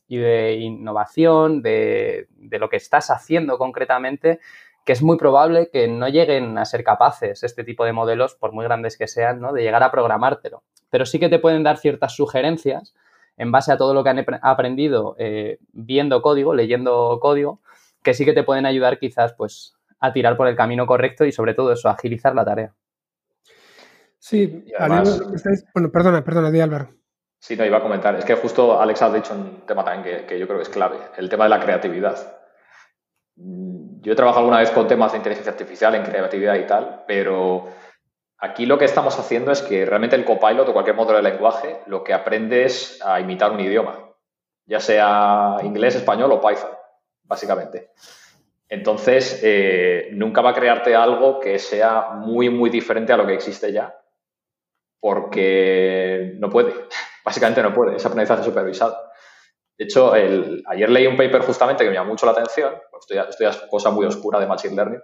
[SPEAKER 4] y de innovación, de, de lo que estás haciendo concretamente, que es muy probable que no lleguen a ser capaces este tipo de modelos, por muy grandes que sean, ¿no? de llegar a programártelo. Pero sí que te pueden dar ciertas sugerencias en base a todo lo que han aprendido eh, viendo código, leyendo código, que sí que te pueden ayudar quizás pues a tirar por el camino correcto y sobre todo eso, agilizar la tarea.
[SPEAKER 2] Sí, bueno, perdona, perdona, di Álvaro.
[SPEAKER 3] Sí, no, iba a comentar. Es que justo Alex ha dicho un tema también que, yo creo que es clave, el tema de la creatividad. Yo he trabajado alguna vez con temas de inteligencia artificial en creatividad y tal, pero aquí lo que estamos haciendo es que realmente el copilot o cualquier modelo de lenguaje lo que aprende es a imitar un idioma, ya sea inglés, español o Python básicamente. Entonces, eh, nunca va a crearte algo que sea muy, muy diferente a lo que existe ya, porque no puede, básicamente no puede, es aprendizaje supervisado. De hecho, ayer leí un paper justamente que me llamó mucho la atención, esto ya, esto es cosa muy oscura de Machine Learning,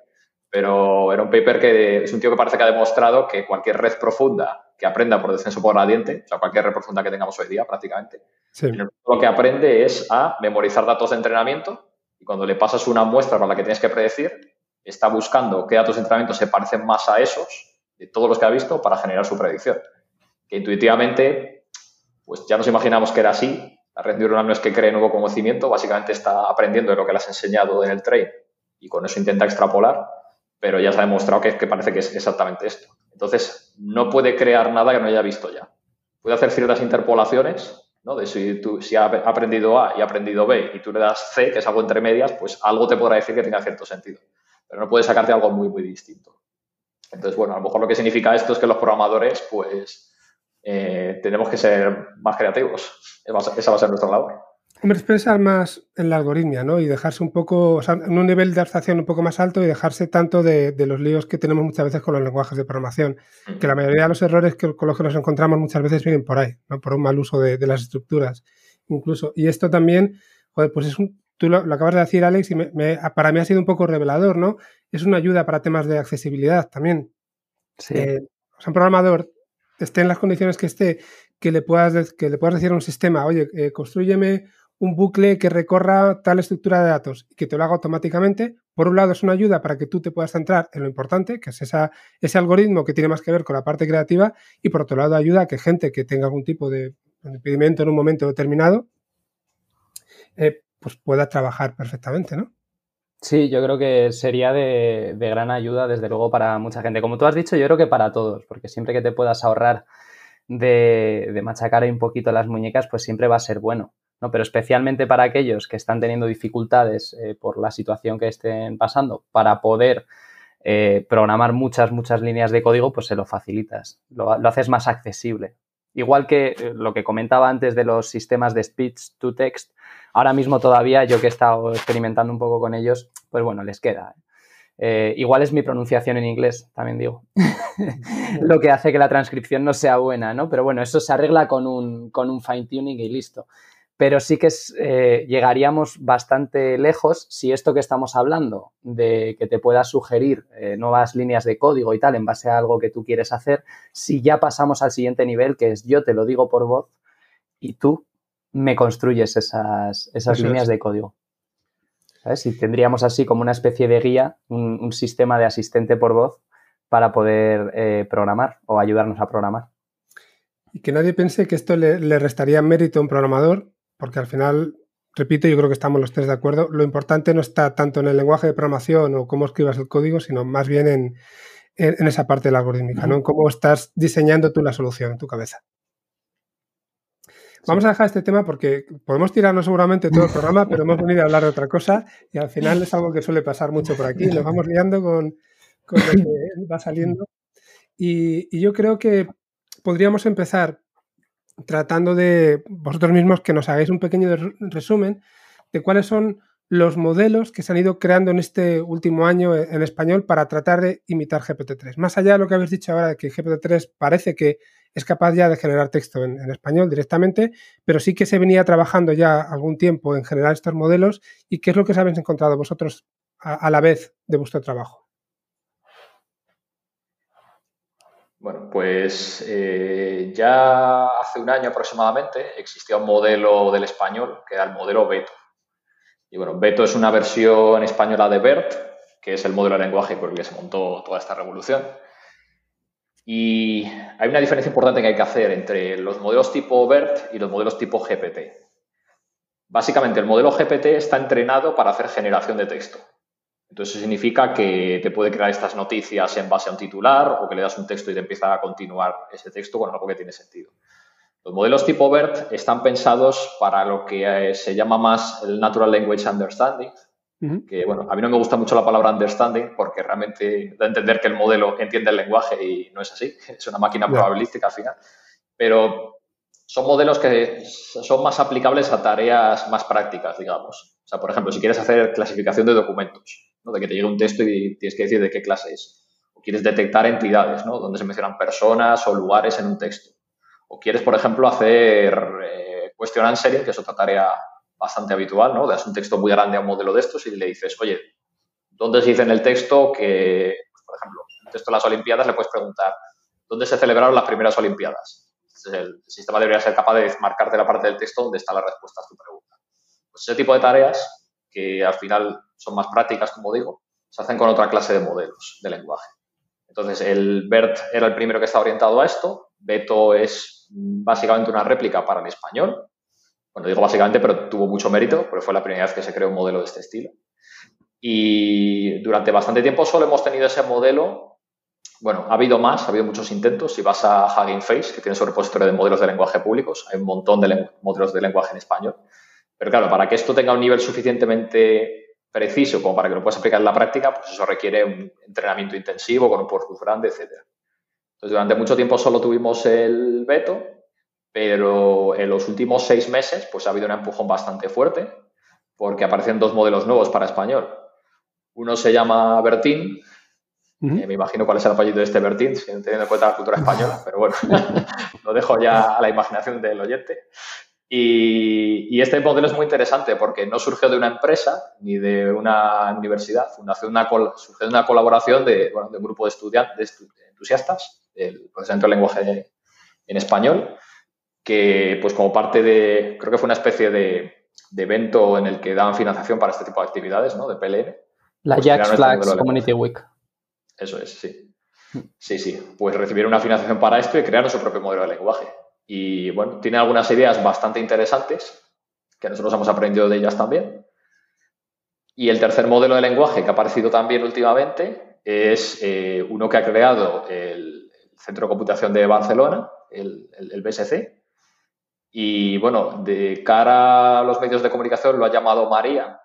[SPEAKER 3] pero era un paper que es un tío que parece que ha demostrado que cualquier red profunda que aprenda por descenso por gradiente, o sea, cualquier red profunda que tengamos hoy día prácticamente, lo que aprende es a memorizar datos de entrenamiento y cuando le pasas una muestra para la que tienes que predecir, está buscando qué datos de entrenamiento se parecen más a esos de todos los que ha visto para generar su predicción. Que intuitivamente, pues ya nos imaginamos que era así. La red neuronal no es que cree nuevo conocimiento, básicamente está aprendiendo de lo que le has enseñado en el train y con eso intenta extrapolar, pero ya se ha demostrado que, que parece que es exactamente esto. Entonces, no puede crear nada que no haya visto ya. Puede hacer ciertas interpolaciones, de si, tú, si ha aprendido A y ha aprendido B y tú le das C, que es algo entre medias, pues algo te podrá decir que tenga cierto sentido. Pero no puedes sacarte algo muy, muy distinto. Entonces, bueno, a lo mejor lo que significa esto es que los programadores, pues, eh, tenemos que ser más creativos. Esa va a ser nuestra labor.
[SPEAKER 2] Hombre, expresar más en la algoritmia, ¿no? Y dejarse un poco, o sea, en un nivel de abstracción un poco más alto y dejarse tanto de, los líos que tenemos muchas veces con los lenguajes de programación. Que la mayoría de los errores que, con los que nos encontramos muchas veces vienen por ahí, ¿no? Por un mal uso de, las estructuras, incluso. Y esto también, joder, pues es un, tú lo, acabas de decir, Alex, y para mí ha sido un poco revelador, ¿no? Es una ayuda para temas de accesibilidad también.
[SPEAKER 4] Sí.
[SPEAKER 2] Eh, o sea, un programador esté en las condiciones que esté, que le puedas, que le puedas decir a un sistema, oye, eh, construyeme un bucle que recorra tal estructura de datos y que te lo haga automáticamente. Por un lado, es una ayuda para que tú te puedas centrar en lo importante, que es esa, ese algoritmo que tiene más que ver con la parte creativa, y por otro lado, ayuda a que gente que tenga algún tipo de impedimento en un momento determinado, eh, pues pueda trabajar perfectamente, ¿no?
[SPEAKER 4] Sí, yo creo que sería de, gran ayuda, desde luego, para mucha gente. Como tú has dicho, yo creo que para todos, porque siempre que te puedas ahorrar de, de machacar un poquito las muñecas, pues siempre va a ser bueno. ¿No? Pero especialmente para aquellos que están teniendo dificultades eh, por la situación que estén pasando, para poder eh, programar muchas, muchas líneas de código, pues se lo facilitas, lo, haces más accesible. Igual que eh, lo que comentaba antes de los sistemas de speech to text, ahora mismo todavía yo que he estado experimentando un poco con ellos, pues bueno, les queda. Igual es mi pronunciación en inglés, también digo, lo que hace que la transcripción no sea buena, ¿no? Pero bueno, eso se arregla con un, con un fine tuning y listo pero sí que eh, llegaríamos bastante lejos si esto que estamos hablando, de que te pueda sugerir eh, nuevas líneas de código y tal en base a algo que tú quieres hacer, si ya pasamos al siguiente nivel, que es yo te lo digo por voz y tú me construyes esas, esas líneas de código. ¿Sabes? Si tendríamos así como una especie de guía, un, sistema de asistente por voz para poder eh, programar o ayudarnos a programar.
[SPEAKER 2] Y que nadie piense que esto le, le, restaría mérito a un programador, porque al final, repito, yo creo que estamos los tres de acuerdo, lo importante no está tanto en el lenguaje de programación o cómo escribas el código, sino más bien en, esa parte de la algorítmica, ¿no? En cómo estás diseñando tú la solución en tu cabeza. Vamos a dejar este tema porque podemos tirarnos seguramente todo el programa, pero hemos venido a hablar de otra cosa y al final es algo que suele pasar mucho por aquí. Nos vamos liando con, lo que va saliendo. y, yo creo que podríamos empezar tratando de vosotros mismos que nos hagáis un pequeño resumen de cuáles son los modelos que se han ido creando en este último año en español para tratar de imitar GPT-3. Más allá de lo que habéis dicho ahora de que GPT-3 parece que es capaz ya de generar texto en, español directamente, pero sí que se venía trabajando ya algún tiempo en generar estos modelos y qué es lo que os habéis encontrado vosotros a la vez de vuestro trabajo.
[SPEAKER 3] Bueno, pues eh, ya hace un año aproximadamente existía un modelo del español que era el modelo Beto. Y bueno, Beto es una versión española de BERT, que es el modelo de lenguaje por el que se montó toda esta revolución. Y hay una diferencia importante que hay que hacer entre los modelos tipo BERT y los modelos tipo GPT. Básicamente, el modelo GPT está entrenado para hacer generación de texto. Entonces significa que te puede crear estas noticias en base a un titular o que le das un texto y te empieza a continuar ese texto con algo que tiene sentido. Los modelos tipo BERT están pensados para lo que eh, se llama más el Natural Language Understanding, que bueno, a mí no me gusta mucho la palabra understanding porque realmente da a entender que el modelo entiende el lenguaje y no es así, es una máquina probabilística al final, pero son modelos que son más aplicables a tareas más prácticas, digamos. O sea, por ejemplo, si quieres hacer clasificación de documentos, de que te llegue un texto y tienes que decir de qué clase es. O quieres detectar entidades, ¿no? donde se mencionan personas o lugares en un texto. O quieres, por ejemplo, hacer eh, question answering, que es otra tarea bastante habitual, ¿no? Das un texto muy grande a un modelo de estos y le dices, oye, ¿dónde se dice en el texto que, por ejemplo, en el texto de las Olimpiadas le puedes preguntar, ¿dónde se celebraron las primeras Olimpiadas? el, sistema debería ser capaz de marcarte la parte del texto donde está la respuesta a tu pregunta. Pues ese tipo de tareas que al final son más prácticas, como digo, se hacen con otra clase de modelos de lenguaje. Entonces, el BERT era el primero que está orientado a esto. Beto es básicamente una réplica para el español. Bueno, digo básicamente, pero tuvo mucho mérito, porque fue la primera vez que se creó un modelo de este estilo. Y durante bastante tiempo solo hemos tenido ese modelo. Bueno, ha habido más, ha habido muchos intentos. Si vas a Hugging Face, que tiene su repositorio de modelos de lenguaje públicos, hay un montón de modelos de lenguaje en español. Pero claro, para que esto tenga un nivel suficientemente preciso como para que lo puedas aplicar en la práctica, pues eso requiere un entrenamiento intensivo con un corpus grande, etc. Entonces, durante mucho tiempo solo tuvimos el veto, pero en los últimos seis meses pues ha habido un empujón bastante fuerte porque aparecen dos modelos nuevos para español. Uno se llama Bertín, me imagino cuál es el apellido de este Bertín, teniendo en cuenta la cultura española, pero bueno, lo dejo ya a la imaginación del oyente. Y, este modelo es muy interesante porque no surgió de una empresa ni de una universidad, surgió de una colaboración de, bueno, de un grupo de estudiantes, de entusiastas del procesamiento del lenguaje en español, que pues como parte de, creo que fue una especie de, evento en el que daban financiación para este tipo de actividades, ¿no? De PLN.
[SPEAKER 4] La pues Jack Flags Community Week.
[SPEAKER 3] Eso es, sí. Sí, sí. Pues recibieron una financiación para esto y crearon su propio modelo de lenguaje. Y bueno, tiene algunas ideas bastante interesantes, que nosotros hemos aprendido de ellas también. Y el tercer modelo de lenguaje que ha aparecido también últimamente es eh, uno que ha creado el Centro de Computación de Barcelona, el, el, BSC. Y bueno, de cara a los medios de comunicación lo ha llamado María,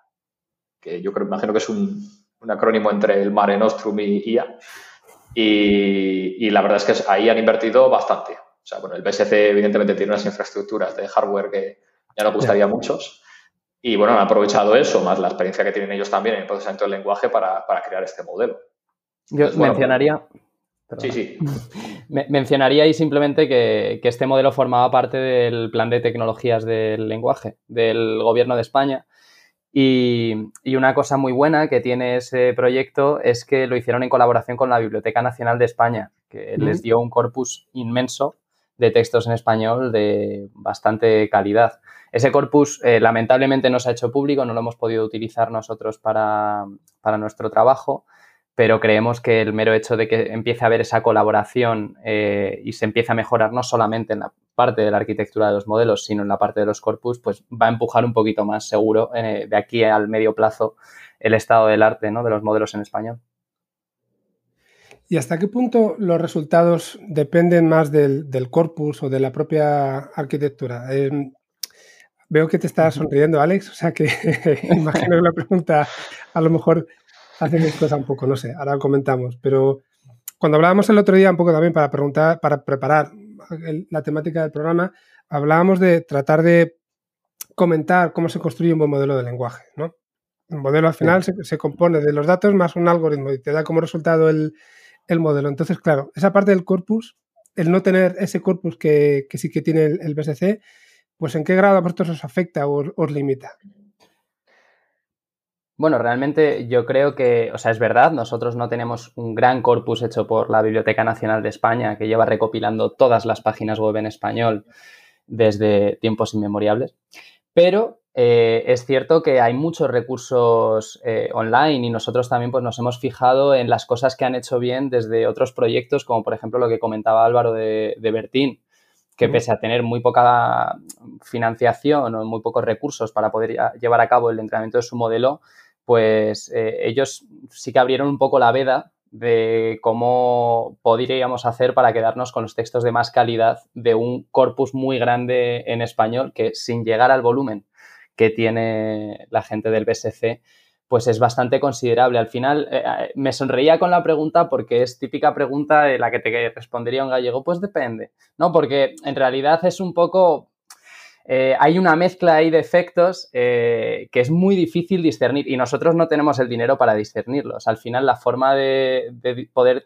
[SPEAKER 3] que yo creo, imagino que es un, un acrónimo entre el Mare Nostrum y IA. Y, y, la verdad es que ahí han invertido bastante. O sea, bueno, el BSC evidentemente tiene unas infraestructuras de hardware que ya no gustaría a muchos. Y bueno, han aprovechado eso, más la experiencia que tienen ellos también en el procesamiento del lenguaje para, crear este modelo.
[SPEAKER 4] Yo mencionaría,
[SPEAKER 3] Sí, sí.
[SPEAKER 4] mencionaría ahí simplemente que, este modelo formaba parte del plan de tecnologías del lenguaje del Gobierno de España. Y, una cosa muy buena que tiene ese proyecto es que lo hicieron en colaboración con la Biblioteca Nacional de España, que les dio un corpus inmenso de textos en español de bastante calidad. Ese corpus eh, lamentablemente no se ha hecho público, no lo hemos podido utilizar nosotros para, para nuestro trabajo, pero creemos que el mero hecho de que empiece a haber esa colaboración eh, y se empiece a mejorar no solamente en la parte de la arquitectura de los modelos, sino en la parte de los corpus, pues va a empujar un poquito más seguro eh, de aquí al medio plazo el estado del arte ¿no? de los modelos en español.
[SPEAKER 2] ¿Y hasta qué punto los resultados dependen más del, corpus o de la propia arquitectura? veo que te estás sonriendo, Alex, o sea que imagino que la pregunta a lo mejor hacen cosas un poco, no sé, ahora comentamos, pero cuando hablábamos el otro día un poco también para preguntar, para preparar la temática del programa, hablábamos de tratar de comentar cómo se construye un buen modelo de lenguaje, ¿no? Un modelo al final se, compone de los datos más un algoritmo y te da como resultado el, modelo. Entonces, claro, esa parte del corpus, el no tener ese corpus que, sí que tiene el, BSC, pues en qué grado a vosotros os afecta o os limita.
[SPEAKER 4] Bueno, realmente yo creo que, o sea, es verdad, nosotros no tenemos un gran corpus hecho por la Biblioteca Nacional de España que lleva recopilando todas las páginas web en español desde tiempos inmemoriales, pero eh, es cierto que hay muchos recursos eh, online y nosotros también pues, nos hemos fijado en las cosas que han hecho bien desde otros proyectos, como por ejemplo lo que comentaba Álvaro de, de Bertín, que pese a tener muy poca financiación o muy pocos recursos para poder llevar a cabo el entrenamiento de su modelo, pues eh, ellos sí que abrieron un poco la veda de cómo podríamos hacer para quedarnos con los textos de más calidad de un corpus muy grande en español que sin llegar al volumen que tiene la gente del BSC, pues es bastante considerable. Al final eh, eh, me sonreía con la pregunta porque es típica pregunta de la que te respondería un gallego, pues depende, ¿no? Porque en realidad es un poco eh, hay una mezcla ahí de efectos que es muy difícil discernir y nosotros no tenemos el dinero para discernirlos. Al final, la forma de, poder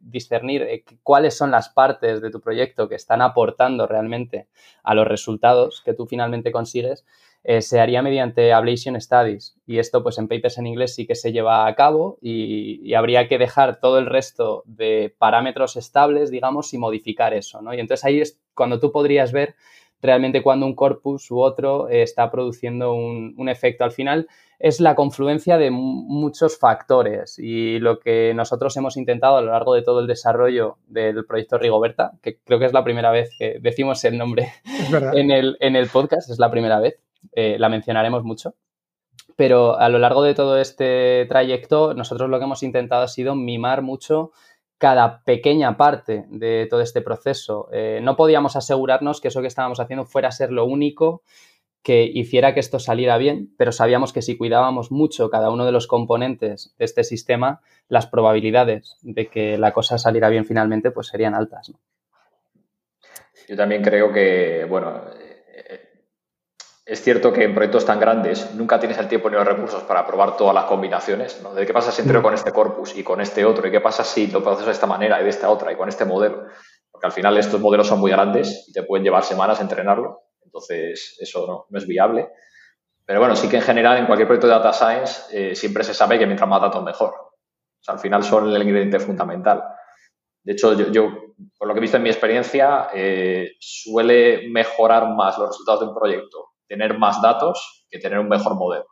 [SPEAKER 4] discernir cuáles son las partes de tu proyecto que están aportando realmente a los resultados que tú finalmente consigues se haría mediante Ablation Studies. Y esto, pues en papers en inglés sí que se lleva a cabo y, y, habría que dejar todo el resto de parámetros estables, digamos, y modificar eso, ¿no? Y entonces ahí es cuando tú podrías ver realmente cuando un corpus u otro eh, está produciendo un, efecto. Al final es la confluencia de muchos factores y lo que nosotros hemos intentado a lo largo de todo el desarrollo del proyecto Rigoberta, que creo que es la primera vez que decimos el nombre en el, en el, podcast, es la primera vez, eh, la mencionaremos mucho. Pero a lo largo de todo este trayecto, nosotros lo que hemos intentado ha sido mimar mucho cada pequeña parte de todo este proceso. Eh, no podíamos asegurarnos que eso que estábamos haciendo fuera a ser lo único que hiciera que esto saliera bien, pero sabíamos que si cuidábamos mucho cada uno de los componentes de este sistema, las probabilidades de que la cosa saliera bien finalmente pues serían altas.
[SPEAKER 3] Yo también creo que, bueno, es cierto que en proyectos tan grandes nunca tienes el tiempo ni los recursos para probar todas las combinaciones, ¿no? De qué pasa si entro con este corpus y con este otro, y qué pasa si lo proceso de esta manera y de esta otra y con este modelo. Porque al final estos modelos son muy grandes y te pueden llevar semanas entrenarlo, entonces eso no, es viable. Pero bueno, sí que en general en cualquier proyecto de data science eh, siempre se sabe que mientras más datos mejor. O sea, al final son el ingrediente fundamental. De hecho, yo, por lo que he visto en mi experiencia, eh, suele mejorar más los resultados de un proyecto tener más datos que tener un mejor modelo.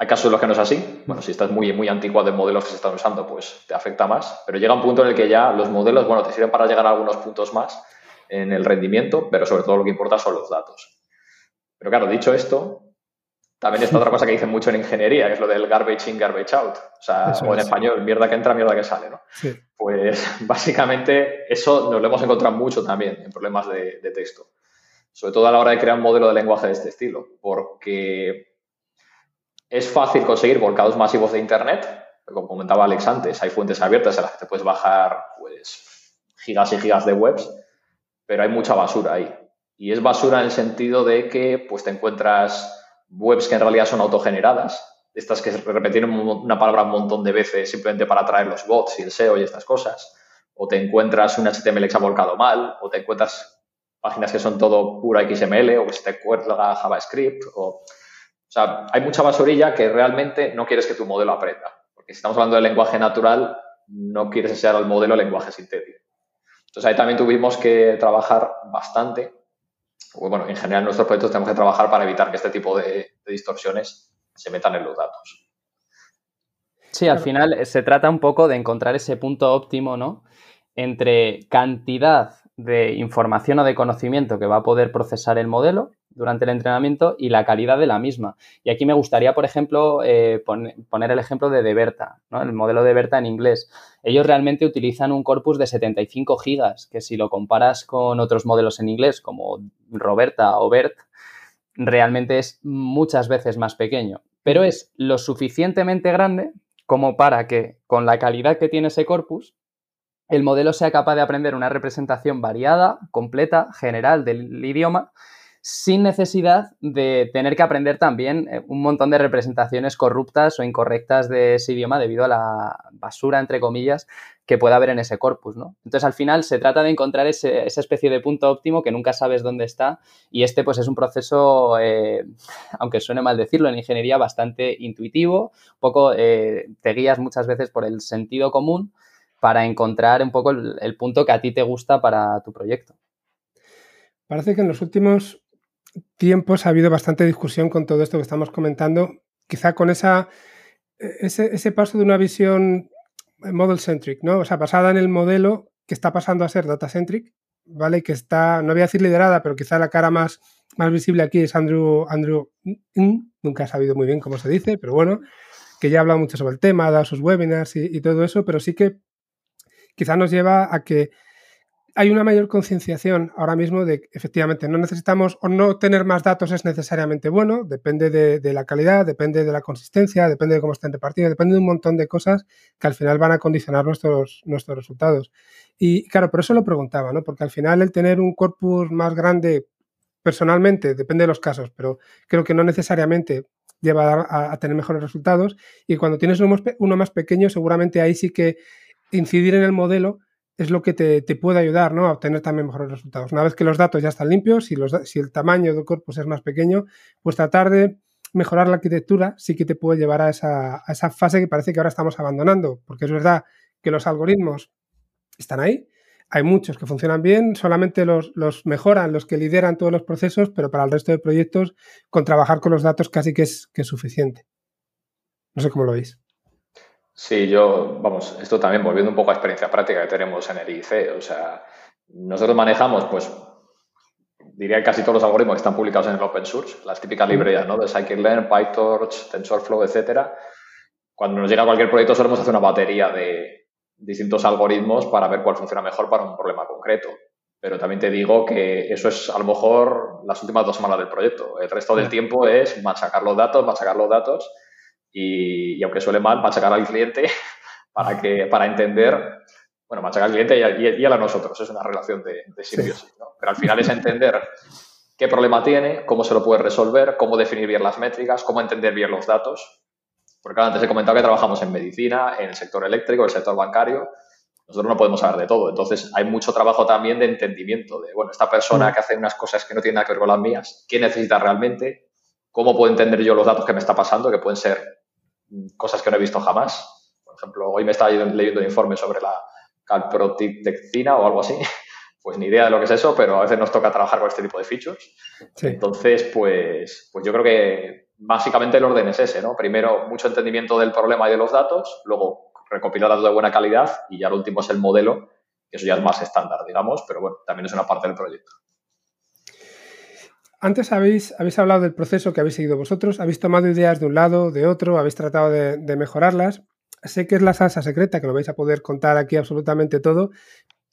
[SPEAKER 3] Hay casos en los que no es así. Bueno, si estás muy, muy anticuado de modelos que se están usando, pues te afecta más. Pero llega un punto en el que ya los modelos, bueno, te sirven para llegar a algunos puntos más en el rendimiento, pero sobre todo lo que importa son los datos. Pero claro, dicho esto, también está otra cosa que dicen mucho en ingeniería, que es lo del garbage in, garbage out. O sea, o en español, mierda que entra, mierda que sale, ¿no? Pues básicamente eso nos lo hemos encontrado mucho también en problemas de texto sobre todo a la hora de crear un modelo de lenguaje de este estilo, porque es fácil conseguir volcados masivos de Internet, como comentaba Alex antes, hay fuentes abiertas en las que te puedes bajar pues, gigas y gigas de webs, pero hay mucha basura ahí. Y es basura en el sentido de que pues, te encuentras webs que en realidad son autogeneradas, estas que repetir una palabra un montón de veces simplemente para atraer los bots y el SEO y estas cosas, o te encuentras un HTML que ha volcado mal, o te encuentras páginas que son todo pura XML, o que se te cuelga JavaScript, o, o sea, hay mucha basurilla que realmente no quieres que tu modelo aprenda, porque si estamos hablando de lenguaje natural, no quieres enseñar al modelo lenguaje sintético. Entonces ahí también tuvimos que trabajar bastante. Bueno, en general en nuestros proyectos tenemos que trabajar para evitar que este tipo de, distorsiones se metan en los datos.
[SPEAKER 4] Sí, al final eh, se trata un poco de encontrar ese punto óptimo, ¿no? Entre cantidad de información o de conocimiento que va a poder procesar el modelo durante el entrenamiento y la calidad de la misma. Y aquí me gustaría, por ejemplo, eh, poner el ejemplo de Deberta, ¿no? el modelo de Deberta en inglés. Ellos realmente utilizan un corpus de 75 gigas, que si lo comparas con otros modelos en inglés como Roberta o BERT, realmente es muchas veces más pequeño. Pero es lo suficientemente grande como para que con la calidad que tiene ese corpus, el modelo sea capaz de aprender una representación variada, completa, general del idioma sin necesidad de tener que aprender también eh, un montón de representaciones corruptas o incorrectas de ese idioma debido a la basura, entre comillas, que pueda haber en ese corpus, ¿no? Entonces, al final, se trata de encontrar esa especie de punto óptimo que nunca sabes dónde está y este, pues, es un proceso, eh, aunque suene mal decirlo, en ingeniería bastante intuitivo, poco eh, te guías muchas veces por el sentido común para encontrar un poco el punto que a ti te gusta para tu proyecto.
[SPEAKER 2] Parece que en los últimos tiempos ha habido bastante discusión con todo esto que estamos comentando, quizá con esa, ese, paso de una visión model-centric, ¿no? O sea, basada en el modelo que está pasando a ser data-centric, ¿vale? Que está, no voy a decir liderada, pero quizá la cara más, más visible aquí es Andrew, Andrew, nunca he sabido muy bien cómo se dice, pero bueno, que ya ha hablado mucho sobre el tema, ha dado sus webinars y todo eso, pero sí que quizá nos lleva a que hay una mayor concienciación ahora mismo de que efectivamente no necesitamos o no tener más datos es necesariamente bueno, depende de, la calidad, depende de la consistencia, depende de cómo estén repartidos, depende de un montón de cosas que al final van a condicionar nuestros, nuestros resultados. Y claro, por eso lo preguntaba, ¿no? Porque al final el tener un corpus más grande personalmente, depende de los casos, pero creo que no necesariamente lleva a, tener mejores resultados. Y cuando tienes uno uno más pequeño, seguramente ahí sí que incidir en el modelo es lo que te, puede ayudar ¿no? a obtener también mejores resultados. Una vez que los datos ya están limpios, si, el tamaño del corpus es más pequeño, pues tratar de mejorar la arquitectura sí que te puede llevar a esa, fase que parece que ahora estamos abandonando, porque es verdad que los algoritmos están ahí, hay muchos que funcionan bien, solamente los, los, mejoran los que lideran todos los procesos, pero para el resto de proyectos, con trabajar con los datos casi que es, que es suficiente. No sé cómo lo veis.
[SPEAKER 3] Sí, yo, vamos, esto también volviendo un poco a experiencia práctica que tenemos en el IC, o sea, nosotros manejamos, pues, diría casi todos los algoritmos que están publicados en el open source, las típicas librerías, ¿no? De scikit-learn, PyTorch, TensorFlow, etcétera. Cuando nos llega cualquier proyecto solemos hacer una batería de distintos algoritmos para ver cuál funciona mejor para un problema concreto. Pero también te digo que eso es a lo mejor las últimas dos semanas del proyecto. El resto del tiempo es machacar los datos, machacar los datos y, aunque suele mal, machacar al cliente para, que, para entender, bueno, machacar al cliente y, a, nosotros, es una relación de, de simbiosis, ¿no? Pero al final es entender qué problema tiene, cómo se lo puede resolver, cómo definir bien las métricas, cómo entender bien los datos. Porque antes he comentado que trabajamos en medicina, en el sector eléctrico, el sector bancario. Nosotros no podemos saber de todo. Entonces, hay mucho trabajo también de entendimiento de, bueno, esta persona mm. que hace unas cosas que no tienen nada que ver con las mías, ¿qué necesita realmente? ¿Cómo puedo entender yo los datos que me está pasando, que pueden ser cosas que no he visto jamás. Por ejemplo, hoy me estaba leyendo un informe sobre la calprotectina o algo así. Pues ni idea de lo que es eso, pero a veces nos toca trabajar con este tipo de features. Entonces, pues, pues yo creo que básicamente el orden es ese, ¿no? Primero, mucho entendimiento del problema y de los datos, luego recopilar datos de buena calidad y ya lo último es el modelo, que eso ya es más estándar, digamos, pero bueno, también es una parte del proyecto.
[SPEAKER 2] Antes habéis, habéis hablado del proceso que habéis seguido vosotros, habéis tomado ideas de un lado, de otro, habéis tratado de, mejorarlas. Sé que es la salsa secreta, que lo vais a poder contar aquí absolutamente todo,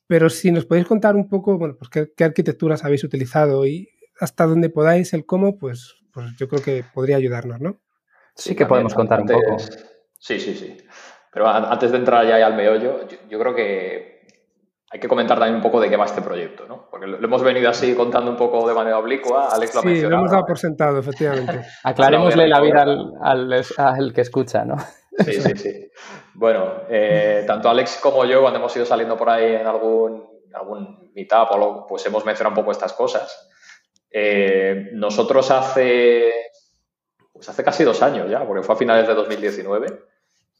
[SPEAKER 2] pero si nos podéis contar un poco, bueno, pues qué, arquitecturas habéis utilizado y hasta dónde podáis, el cómo, pues, pues yo creo que podría ayudarnos, ¿no?
[SPEAKER 4] Sí, que podemos contar un poco.
[SPEAKER 3] Sí, sí, sí. Pero antes de entrar ya al meollo, yo creo que hay que comentar también un poco de qué va este proyecto, ¿no? Porque lo, hemos venido así contando un poco de manera oblicua, Alex lo ha
[SPEAKER 2] Sí, lo hemos dado por sentado, efectivamente.
[SPEAKER 4] Aclarémosle la vida al, al, que escucha, ¿no?
[SPEAKER 3] Sí, sí, sí. Bueno, eh, tanto Alex como yo, cuando hemos ido saliendo por ahí en algún, algún meetup o algo, pues hemos mencionado un poco estas cosas. Eh, nosotros hace, pues hace casi dos años ya, porque fue a finales de 2019,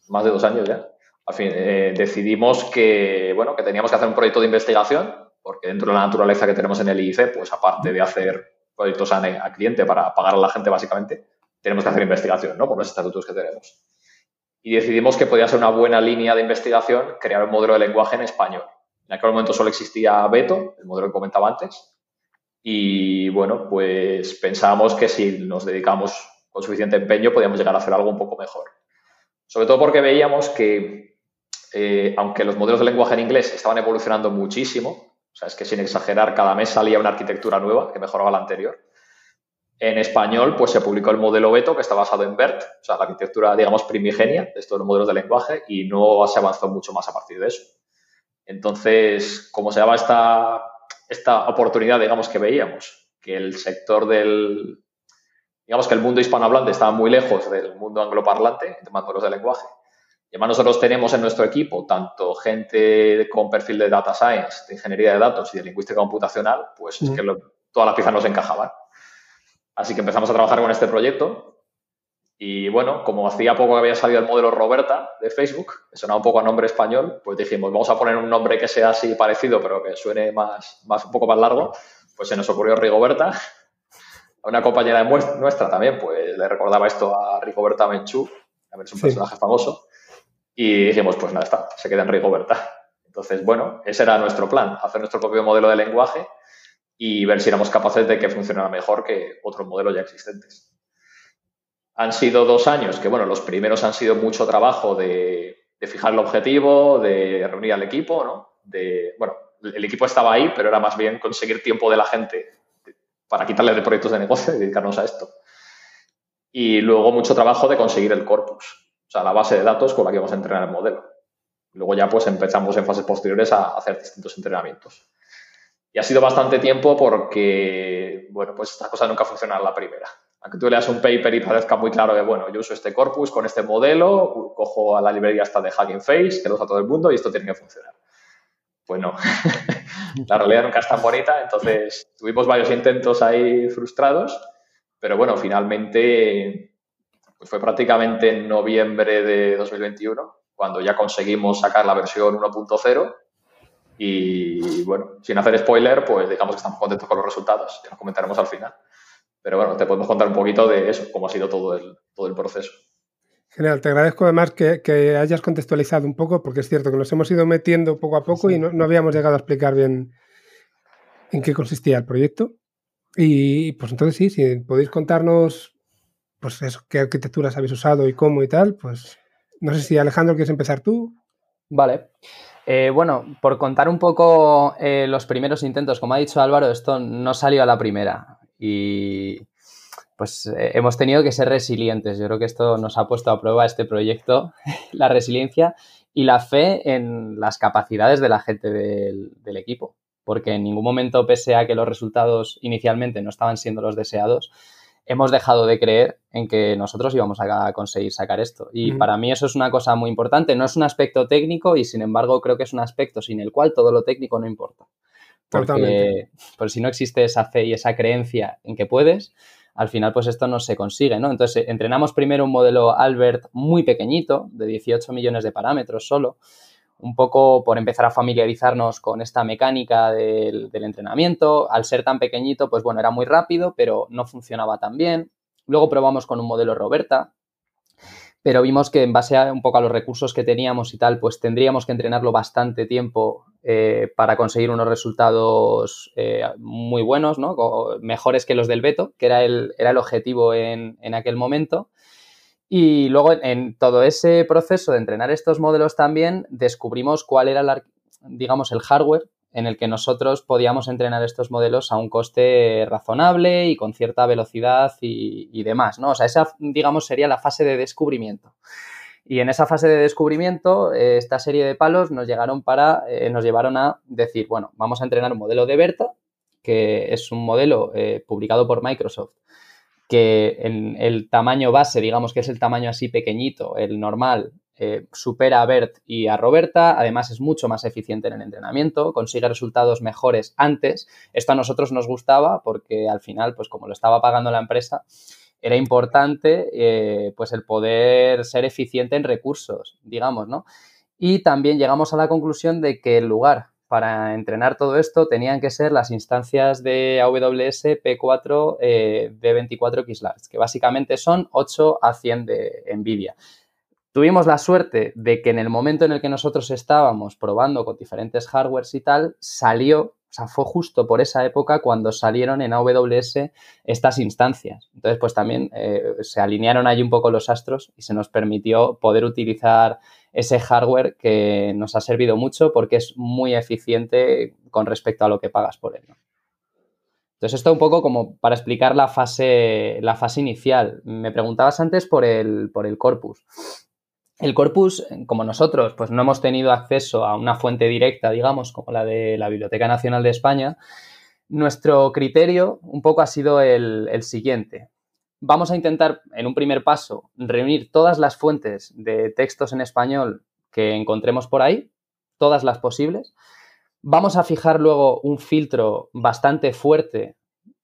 [SPEAKER 3] más de dos años ya, al fin, eh, decidimos que, bueno, que teníamos que hacer un proyecto de investigación, porque dentro de la naturaleza que tenemos en el IIC, pues aparte de hacer proyectos a, cliente para pagar a la gente básicamente, tenemos que hacer investigación, ¿no? Por los estatutos que tenemos. Y decidimos que podía ser una buena línea de investigación crear un modelo de lenguaje en español. En aquel momento solo existía Beto, el modelo que comentaba antes, y bueno, pues pensábamos que si nos dedicamos con suficiente empeño podíamos llegar a hacer algo un poco mejor. Sobre todo porque veíamos que eh, aunque los modelos de lenguaje en inglés estaban evolucionando muchísimo, o sea, es que sin exagerar, cada mes salía una arquitectura nueva que mejoraba la anterior. En español, pues se publicó el modelo Beto, que está basado en BERT, o sea, la arquitectura, digamos, primigenia de estos modelos de lenguaje, y no se avanzó mucho más a partir de eso. Entonces, como se llama esta, esta oportunidad, digamos, que veíamos, que el sector del, digamos que el mundo hispanohablante estaba muy lejos del mundo angloparlante en modelos de lenguaje, y además nosotros tenemos en nuestro equipo tanto gente con perfil de data science, de ingeniería de datos y de lingüística computacional, pues es que todas las piezas nos encajaban. Así que empezamos a trabajar con este proyecto y bueno, como hacía poco que había salido el modelo Roberta de Facebook, que sonaba un poco a nombre español, pues dijimos, vamos a poner un nombre que sea así parecido, pero que suene más, más un poco más largo. Pues se nos ocurrió Rigoberta. A una compañera de nuestra también, pues le recordaba esto a Rigoberta Menchú, ver, es un personaje famoso. Y dijimos, pues nada, está, se queda en Rigoberta. Entonces, bueno, ese era nuestro plan, hacer nuestro propio modelo de lenguaje y ver si éramos capaces de que funcionara mejor que otros modelos ya existentes. Han sido dos años que, bueno, los primeros han sido mucho trabajo de, fijar el objetivo, de reunir al equipo, ¿no? De, bueno, el equipo estaba ahí, pero era más bien conseguir tiempo de la gente para quitarle de proyectos de negocio y dedicarnos a esto. Y luego mucho trabajo de conseguir el corpus sea, la base de datos con la que vamos a entrenar el modelo. Luego ya pues empezamos en fases posteriores a hacer distintos entrenamientos. Y ha sido bastante tiempo porque, bueno, pues esta cosa nunca funciona en la primera. Aunque tú leas un paper y parezca muy claro de, bueno, yo uso este corpus con este modelo, cojo a la librería hasta de Hugging Face, que lo usa todo el mundo y esto tiene que funcionar. Pues no, la realidad nunca es tan bonita, entonces tuvimos varios intentos ahí frustrados, pero bueno, finalmente pues fue prácticamente en noviembre de 2021 cuando ya conseguimos sacar la versión 1.0 y bueno, sin hacer spoiler, pues digamos que estamos contentos con los resultados, ya nos comentaremos al final. Pero bueno, te podemos contar un poquito de eso, cómo ha sido todo el, todo el proceso.
[SPEAKER 2] Genial, te agradezco además que, hayas contextualizado un poco, porque es cierto que nos hemos ido metiendo poco a poco y no, no, habíamos llegado a explicar bien en qué consistía el proyecto. Y pues entonces sí, si podéis contarnos pues eso, qué arquitecturas habéis usado y cómo y tal, pues no sé si Alejandro quieres empezar tú.
[SPEAKER 4] Vale. Eh, bueno, por contar un poco eh, los primeros intentos, como ha dicho Álvaro, esto no salió a la primera y pues eh, hemos tenido que ser resilientes. Yo creo que esto nos ha puesto a prueba este proyecto, la resiliencia y la fe en las capacidades de la gente del, del equipo, porque en ningún momento, pese a que los resultados inicialmente no estaban siendo los deseados, hemos dejado de creer en que nosotros íbamos a conseguir sacar esto. Y para mí eso es una cosa muy importante. No es un aspecto técnico y sin embargo creo que es un aspecto sin el cual todo lo técnico no importa. Porque, pues, si no existe esa fe y esa creencia en que puedes, al final pues esto no se consigue, ¿no? Entonces entrenamos primero un modelo Albert muy pequeñito, de 18 millones de parámetros solo, un poco por empezar a familiarizarnos con esta mecánica del, entrenamiento. Al ser tan pequeñito, pues bueno, era muy rápido, pero no funcionaba tan bien. Luego probamos con un modelo Roberta, pero vimos que en base a un poco a los recursos que teníamos y tal, pues tendríamos que entrenarlo bastante tiempo eh, para conseguir unos resultados eh, muy buenos, ¿no? mejores que los del Beto, que era el, era el objetivo en, en aquel momento. Y luego en todo ese proceso de entrenar estos modelos también descubrimos cuál era, digamos, el hardware en el que nosotros podíamos entrenar estos modelos a un coste razonable y con cierta velocidad y, demás, ¿no? O sea, esa, digamos, sería la fase de descubrimiento. Y en esa fase de descubrimiento, eh, esta serie de palos nos, llegaron para, eh, nos llevaron a decir, bueno, vamos a entrenar un modelo de Berta, que es un modelo eh, publicado por Microsoft, que el tamaño base, digamos que es el tamaño así pequeñito, el normal, supera a BERT y a Roberta, además es mucho más eficiente en el entrenamiento, consigue resultados mejores antes. Esto a nosotros nos gustaba porque al final, pues como lo estaba pagando la empresa, era importante eh, pues el poder ser eficiente en recursos, digamos, ¿no? Y también llegamos a la conclusión de que el lugar para entrenar todo esto tenían que ser las instancias de AWS P4 de 24 XLARS, que básicamente son 8 a 100 de NVIDIA. Tuvimos la suerte de que en el momento en el que nosotros estábamos probando con diferentes hardwares y tal, salió o sea, fue justo por esa época cuando salieron en AWS estas instancias. Entonces, pues también eh, se alinearon allí un poco los astros y se nos permitió poder utilizar ese hardware que nos ha servido mucho porque es muy eficiente con respecto a lo que pagas por él. Entonces, esto un poco como para explicar la fase, la fase inicial. Me preguntabas antes por el, por el corpus. El corpus, como nosotros, pues no hemos tenido acceso a una fuente directa, digamos, como la de la Biblioteca Nacional de España, nuestro criterio un poco ha sido el, siguiente. Vamos a intentar, en un primer paso, reunir todas las fuentes de textos en español que encontremos por ahí, todas las posibles. Vamos a fijar luego un filtro bastante fuerte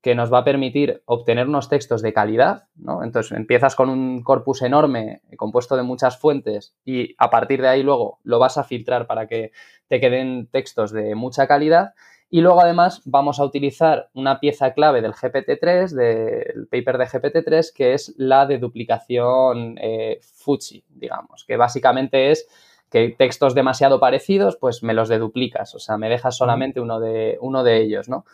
[SPEAKER 4] que nos va a permitir obtener unos textos de calidad, ¿no? Entonces empiezas con un corpus enorme compuesto de muchas fuentes y a partir de ahí luego lo vas a filtrar para que te queden textos de mucha calidad y luego además vamos a utilizar una pieza clave del GPT-3, del paper de GPT-3, que es la de duplicación eh, Fuji, digamos, que básicamente es que textos demasiado parecidos, pues me los deduplicas, o sea, me dejas solamente uno de, uno de ellos, ¿no?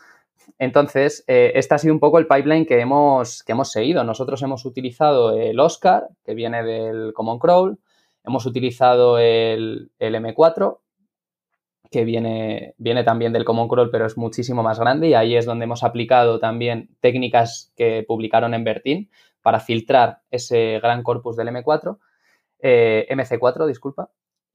[SPEAKER 4] Entonces, eh, este ha sido un poco el pipeline que hemos, que hemos seguido. Nosotros hemos utilizado el Oscar, que viene del Common Crawl, hemos utilizado el, M4, que viene, viene, también del Common Crawl, pero es muchísimo más grande y ahí es donde hemos aplicado también técnicas que publicaron en Bertin para filtrar ese gran corpus del M4, eh, MC4, disculpa.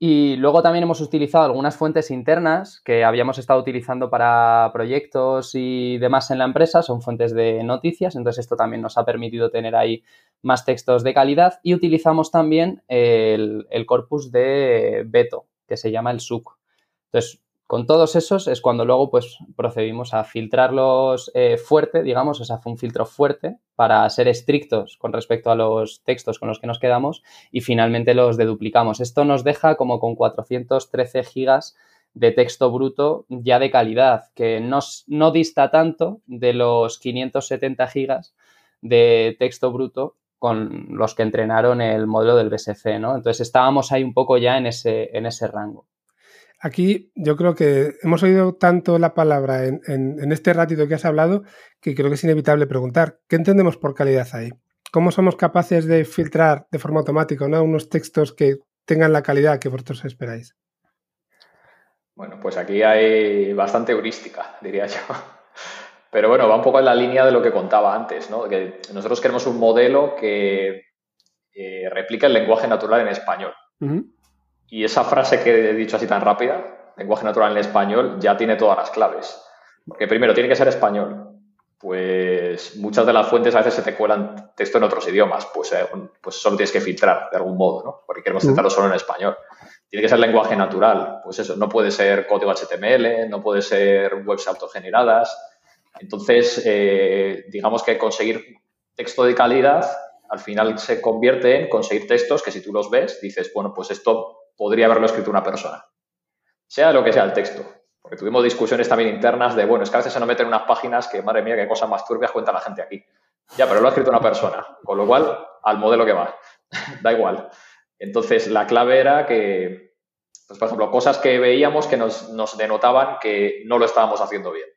[SPEAKER 4] Y luego también hemos utilizado algunas fuentes internas que habíamos estado utilizando para proyectos y demás en la empresa, son fuentes de noticias, entonces esto también nos ha permitido tener ahí más textos de calidad y utilizamos también el, el corpus de Beto, que se llama el SUC. Entonces, con todos esos es cuando luego pues procedimos a filtrarlos eh, fuerte, digamos, o sea, un filtro fuerte para ser estrictos con respecto a los textos con los que nos quedamos y finalmente los deduplicamos. Esto nos deja como con 413 gigas de texto bruto ya de calidad, que no, no dista tanto de los 570 gigas de texto bruto con los que entrenaron el modelo del BSC, ¿no? Entonces estábamos ahí un poco ya en ese, en ese rango.
[SPEAKER 2] Aquí yo creo que hemos oído tanto la palabra en, este ratito que has hablado que creo que es inevitable preguntar, ¿qué entendemos por calidad ahí? ¿Cómo somos capaces de filtrar de forma automática unos textos que tengan la calidad que vosotros esperáis?
[SPEAKER 3] Bueno, pues aquí hay bastante heurística, diría yo. Pero bueno, va un poco en la línea de lo que contaba antes, ¿no? Que nosotros queremos un modelo que eh, replique el lenguaje natural en español. Y esa frase que he dicho así tan rápida, lenguaje natural en español, ya tiene todas las claves. Porque primero, tiene que ser español. Pues muchas de las fuentes a veces se te cuelan texto en otros idiomas. Pues, eh, pues solo tienes que filtrar de algún modo, ¿no? Porque queremos filtrarlo solo en español. Tiene que ser lenguaje natural. Pues eso, no puede ser código HTML, no puede ser webs autogeneradas. Entonces, eh, digamos que conseguir texto de calidad al final se convierte en conseguir textos que si tú los ves, dices, bueno, pues esto podría haberlo escrito una persona. Sea lo que sea el texto. Porque tuvimos discusiones también internas de, bueno, es que a veces se nos meten unas páginas que, madre mía, qué cosas más turbias cuenta la gente aquí. Ya, pero lo ha escrito una persona. Con lo cual, al modelo que va. da igual. Entonces, la clave era que, pues, por ejemplo, cosas que veíamos que nos, denotaban que no lo estábamos haciendo bien.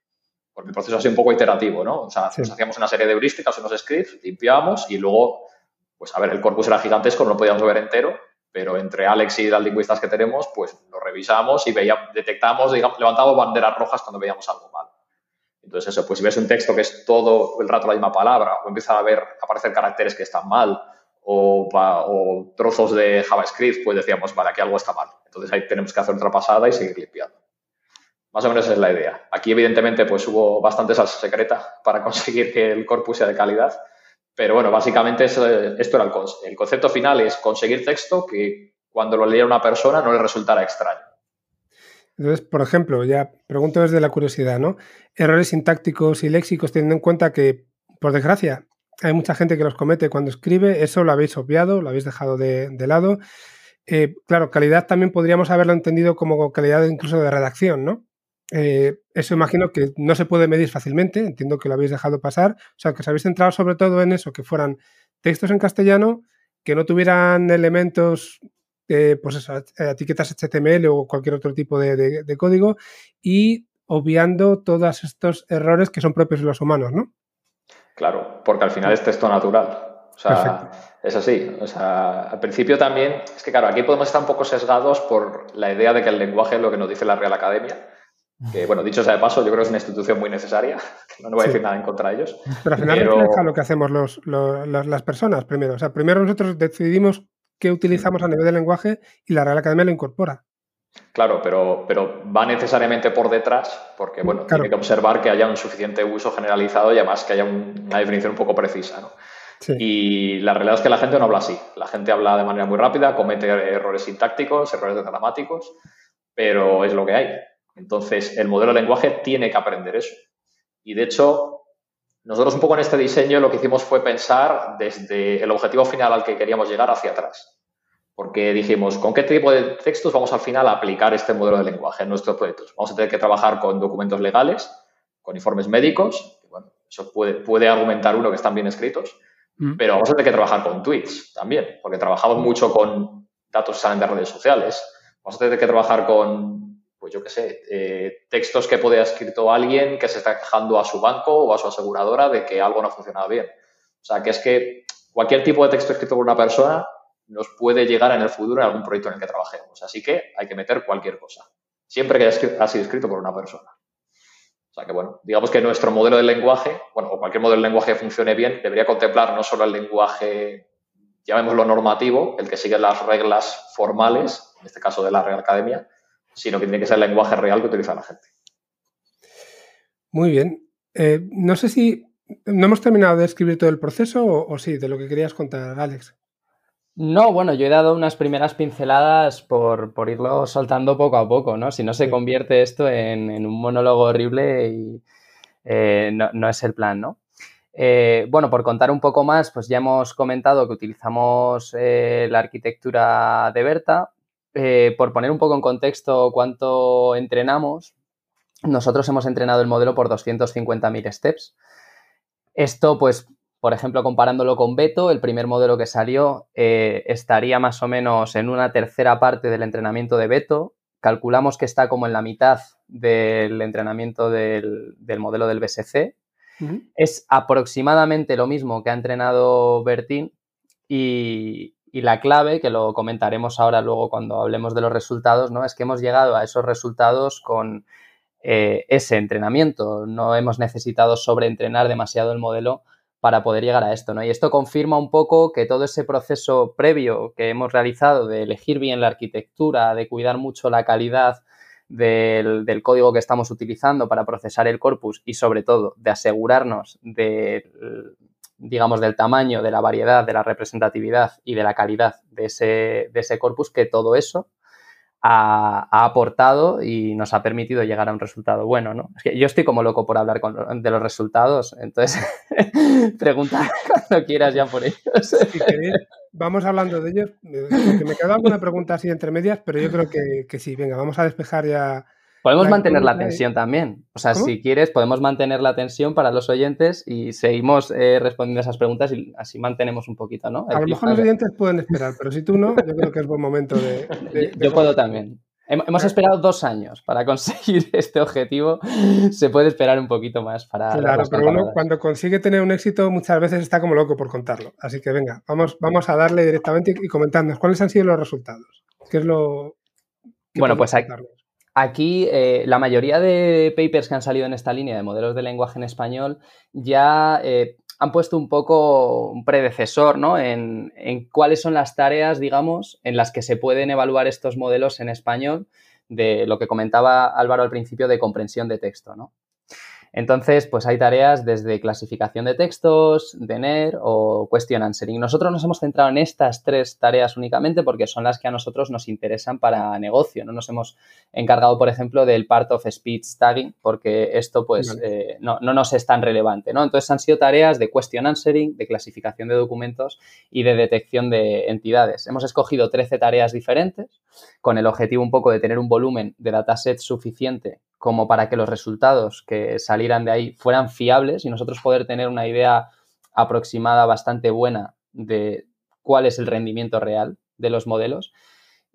[SPEAKER 3] Porque el proceso ha sido un poco iterativo, ¿no? O sea, hacíamos una serie de heurísticas, unos scripts, limpiábamos y luego, pues a ver, el corpus era gigantesco, no lo podíamos ver entero, pero entre Alex y las lingüistas que tenemos, pues lo revisamos y veíamos, detectamos, digamos, levantamos banderas rojas cuando veíamos algo mal. Entonces eso, pues si ves un texto que es todo el rato la misma palabra o empieza a ver, aparecer caracteres que están mal o, trozos de JavaScript, pues decíamos, vale, aquí algo está mal. Entonces ahí tenemos que hacer otra pasada y seguir limpiando. Más o menos esa es la idea. Aquí, evidentemente, pues hubo bastante salsa secreta para conseguir que el corpus sea de calidad. Pero bueno, básicamente esto era el, el concepto final, es conseguir texto que cuando lo leyera una persona no le resultara extraño.
[SPEAKER 2] Entonces, por ejemplo, ya pregunto desde la curiosidad, ¿no? Errores sintácticos y léxicos, teniendo en cuenta que, por desgracia, hay mucha gente que los comete cuando escribe, eso lo habéis obviado, lo habéis dejado de, lado. Eh, claro, calidad también podríamos haberlo entendido como calidad incluso de redacción, ¿no? Eh, eso imagino que no se puede medir fácilmente, entiendo que lo habéis dejado pasar, o sea, que os habéis centrado sobre todo en eso, que fueran textos en castellano, que no tuvieran elementos eh, pues eso, etiquetas HTML o cualquier otro tipo de, código y obviando todos estos errores que son propios de los humanos, ¿no?
[SPEAKER 3] Claro, porque al final es texto natural. O sea, es así. O sea, al principio también, es que claro, aquí podemos estar un poco sesgados por la idea de que el lenguaje es lo que nos dice la Real Academia. Que, bueno, dicho sea de paso, yo creo que es una institución muy necesaria. No, voy a decir nada en contra de ellos.
[SPEAKER 2] Pero al final refleja lo que hacemos los, las personas primero. O sea, primero nosotros decidimos qué utilizamos a nivel de lenguaje y la Real Academia lo incorpora.
[SPEAKER 3] Claro, pero, pero va necesariamente por detrás, porque bueno, tiene que observar que haya un suficiente uso generalizado y además que haya una definición un poco precisa. ¿no? Y la realidad es que la gente no habla así. La gente habla de manera muy rápida, comete errores sintácticos, errores gramáticos, pero es lo que hay. Entonces, el modelo de lenguaje tiene que aprender eso. Y de hecho, nosotros un poco en este diseño lo que hicimos fue pensar desde el objetivo final al que queríamos llegar hacia atrás. Porque dijimos, ¿con qué tipo de textos vamos al final a aplicar este modelo de lenguaje en nuestros proyectos? Vamos a tener que trabajar con documentos legales, con informes médicos, bueno, eso puede, puede argumentar uno que están bien escritos, mm. pero vamos a tener que trabajar con tweets también, porque trabajamos mucho con datos que salen de redes sociales. Vamos a tener que trabajar con pues yo qué sé, eh, textos que puede haber escrito alguien que se está quejando a su banco o a su aseguradora de que algo no ha funcionado bien. O sea, que es que cualquier tipo de texto escrito por una persona nos puede llegar en el futuro en algún proyecto en el que trabajemos. Así que hay que meter cualquier cosa, siempre que haya sido escrito por una persona. O sea que, bueno, digamos que nuestro modelo de lenguaje, bueno, o cualquier modelo de lenguaje que funcione bien, debería contemplar no solo el lenguaje, llamémoslo normativo, el que sigue las reglas formales, en este caso de la Real Academia, sino que tiene que ser el lenguaje real que utiliza la gente.
[SPEAKER 2] Muy bien. Eh, no sé si no hemos terminado de escribir todo el proceso o, sí, de lo que querías contar, Alex.
[SPEAKER 4] No, bueno, yo he dado unas primeras pinceladas por, irlo soltando poco a poco, ¿no? Si no se convierte esto en, un monólogo horrible y eh, no, es el plan, ¿no? Eh, bueno, por contar un poco más, pues ya hemos comentado que utilizamos la arquitectura de Berta, eh, por poner un poco en contexto cuánto entrenamos, nosotros hemos entrenado el modelo por 250.000 steps. Esto, pues, por ejemplo, comparándolo con Beto, el primer modelo que salió eh, estaría más o menos en una tercera parte del entrenamiento de Beto. Calculamos que está como en la mitad del entrenamiento del, modelo del BSC. Es aproximadamente lo mismo que ha entrenado Bertín y, y la clave, que lo comentaremos ahora luego cuando hablemos de los resultados, ¿no? Es que hemos llegado a esos resultados con eh, ese entrenamiento. No hemos necesitado sobreentrenar demasiado el modelo para poder llegar a esto, ¿no? Y esto confirma un poco que todo ese proceso previo que hemos realizado de elegir bien la arquitectura, de cuidar mucho la calidad del, del, código que estamos utilizando para procesar el corpus y sobre todo de asegurarnos de digamos, del tamaño, de la variedad, de la representatividad y de la calidad de ese, de ese corpus, que todo eso ha, aportado y nos ha permitido llegar a un resultado bueno, ¿no? Es que yo estoy como loco por hablar de los resultados, entonces pregunta cuando quieras ya por ellos.
[SPEAKER 2] vamos hablando de ellos, porque me queda alguna pregunta así entre medias, pero yo creo que, que sí, venga, vamos a despejar ya
[SPEAKER 4] Podemos mantener la tensión también. O sea, si quieres, podemos mantener la tensión para los oyentes y seguimos eh, respondiendo esas preguntas y así mantenemos un poquito, ¿no?
[SPEAKER 2] a lo mejor los oyentes pueden esperar, pero si tú no, yo creo que es buen momento de.
[SPEAKER 4] yo puedo también. Hemos esperado dos años para conseguir este objetivo. Se puede esperar un poquito más para.
[SPEAKER 2] Claro, pero uno cuando consigue tener un éxito muchas veces está como loco por contarlo. Así que venga, vamos, vamos a darle directamente y comentarnos cuáles han sido los resultados. ¿Qué es lo.
[SPEAKER 4] Bueno, pues hay, Aquí eh, la mayoría de papers que han salido en esta línea de modelos de lenguaje en español ya eh, han puesto un poco un predecesor ¿no? en, en, cuáles son las tareas, digamos, en las que se pueden evaluar estos modelos en español de lo que comentaba Álvaro al principio de comprensión de texto. ¿no? Entonces, pues hay tareas desde clasificación de textos, de NER o question answering. Nosotros nos hemos centrado en estas tres tareas únicamente porque son las que a nosotros nos interesan para negocio. No nos hemos encargado, por ejemplo, del part of speech tagging porque esto pues eh, no, no, nos es tan relevante. ¿no? Entonces han sido tareas de question answering, de clasificación de documentos y de detección de entidades. Hemos escogido 13 tareas diferentes con el objetivo un poco de tener un volumen de dataset suficiente como para que los resultados que salieran de ahí fueran fiables y nosotros poder tener una idea aproximada bastante buena de cuál es el rendimiento real de los modelos.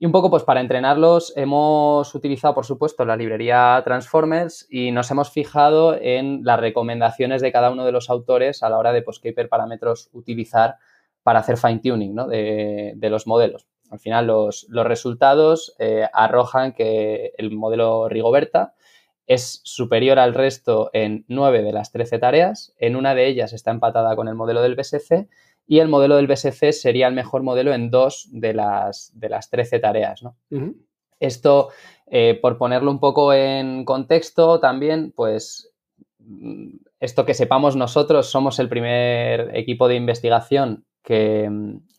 [SPEAKER 4] Y un poco, pues para entrenarlos hemos utilizado, por supuesto, la librería Transformers y nos hemos fijado en las recomendaciones de cada uno de los autores a la hora de, pues, qué parámetros utilizar para hacer fine-tuning de, los modelos. Al final, los, resultados eh, arrojan que el modelo Rigoberta es superior al resto en 9 de las 13 tareas. En una de ellas está empatada con el modelo del BSC y el modelo del BSC sería el mejor modelo en dos de las, de las 13 tareas. Esto, eh, por ponerlo un poco en contexto también, pues mm, esto que sepamos nosotros, somos el primer equipo de investigación que,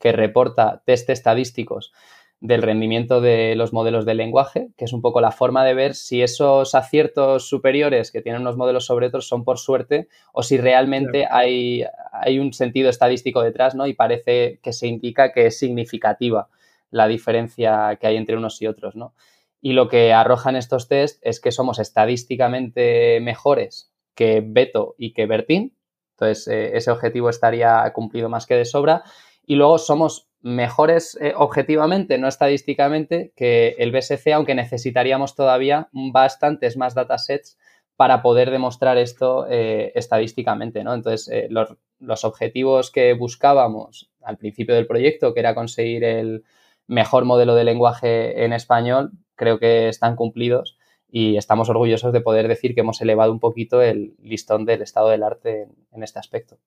[SPEAKER 4] que reporta test estadísticos del rendimiento de los modelos de lenguaje, que es un poco la forma de ver si esos aciertos superiores que tienen unos modelos sobre otros son por suerte o si realmente hay, hay, un sentido estadístico detrás, ¿no? Y parece que se indica que es significativa la diferencia que hay entre unos y otros, ¿no? Y lo que arrojan estos test es que somos estadísticamente mejores que Beto y que Bertín. Entonces, eh, ese objetivo estaría cumplido más que de sobra. Y luego somos mejores eh, objetivamente, no estadísticamente, que el BSC, aunque necesitaríamos todavía bastantes más datasets para poder demostrar esto eh, estadísticamente, ¿no? Entonces, eh, los, los, objetivos que buscábamos al principio del proyecto, que era conseguir el mejor modelo de lenguaje en español, creo que están cumplidos y estamos orgullosos de poder decir que hemos elevado un poquito el listón del estado del arte en, en este aspecto.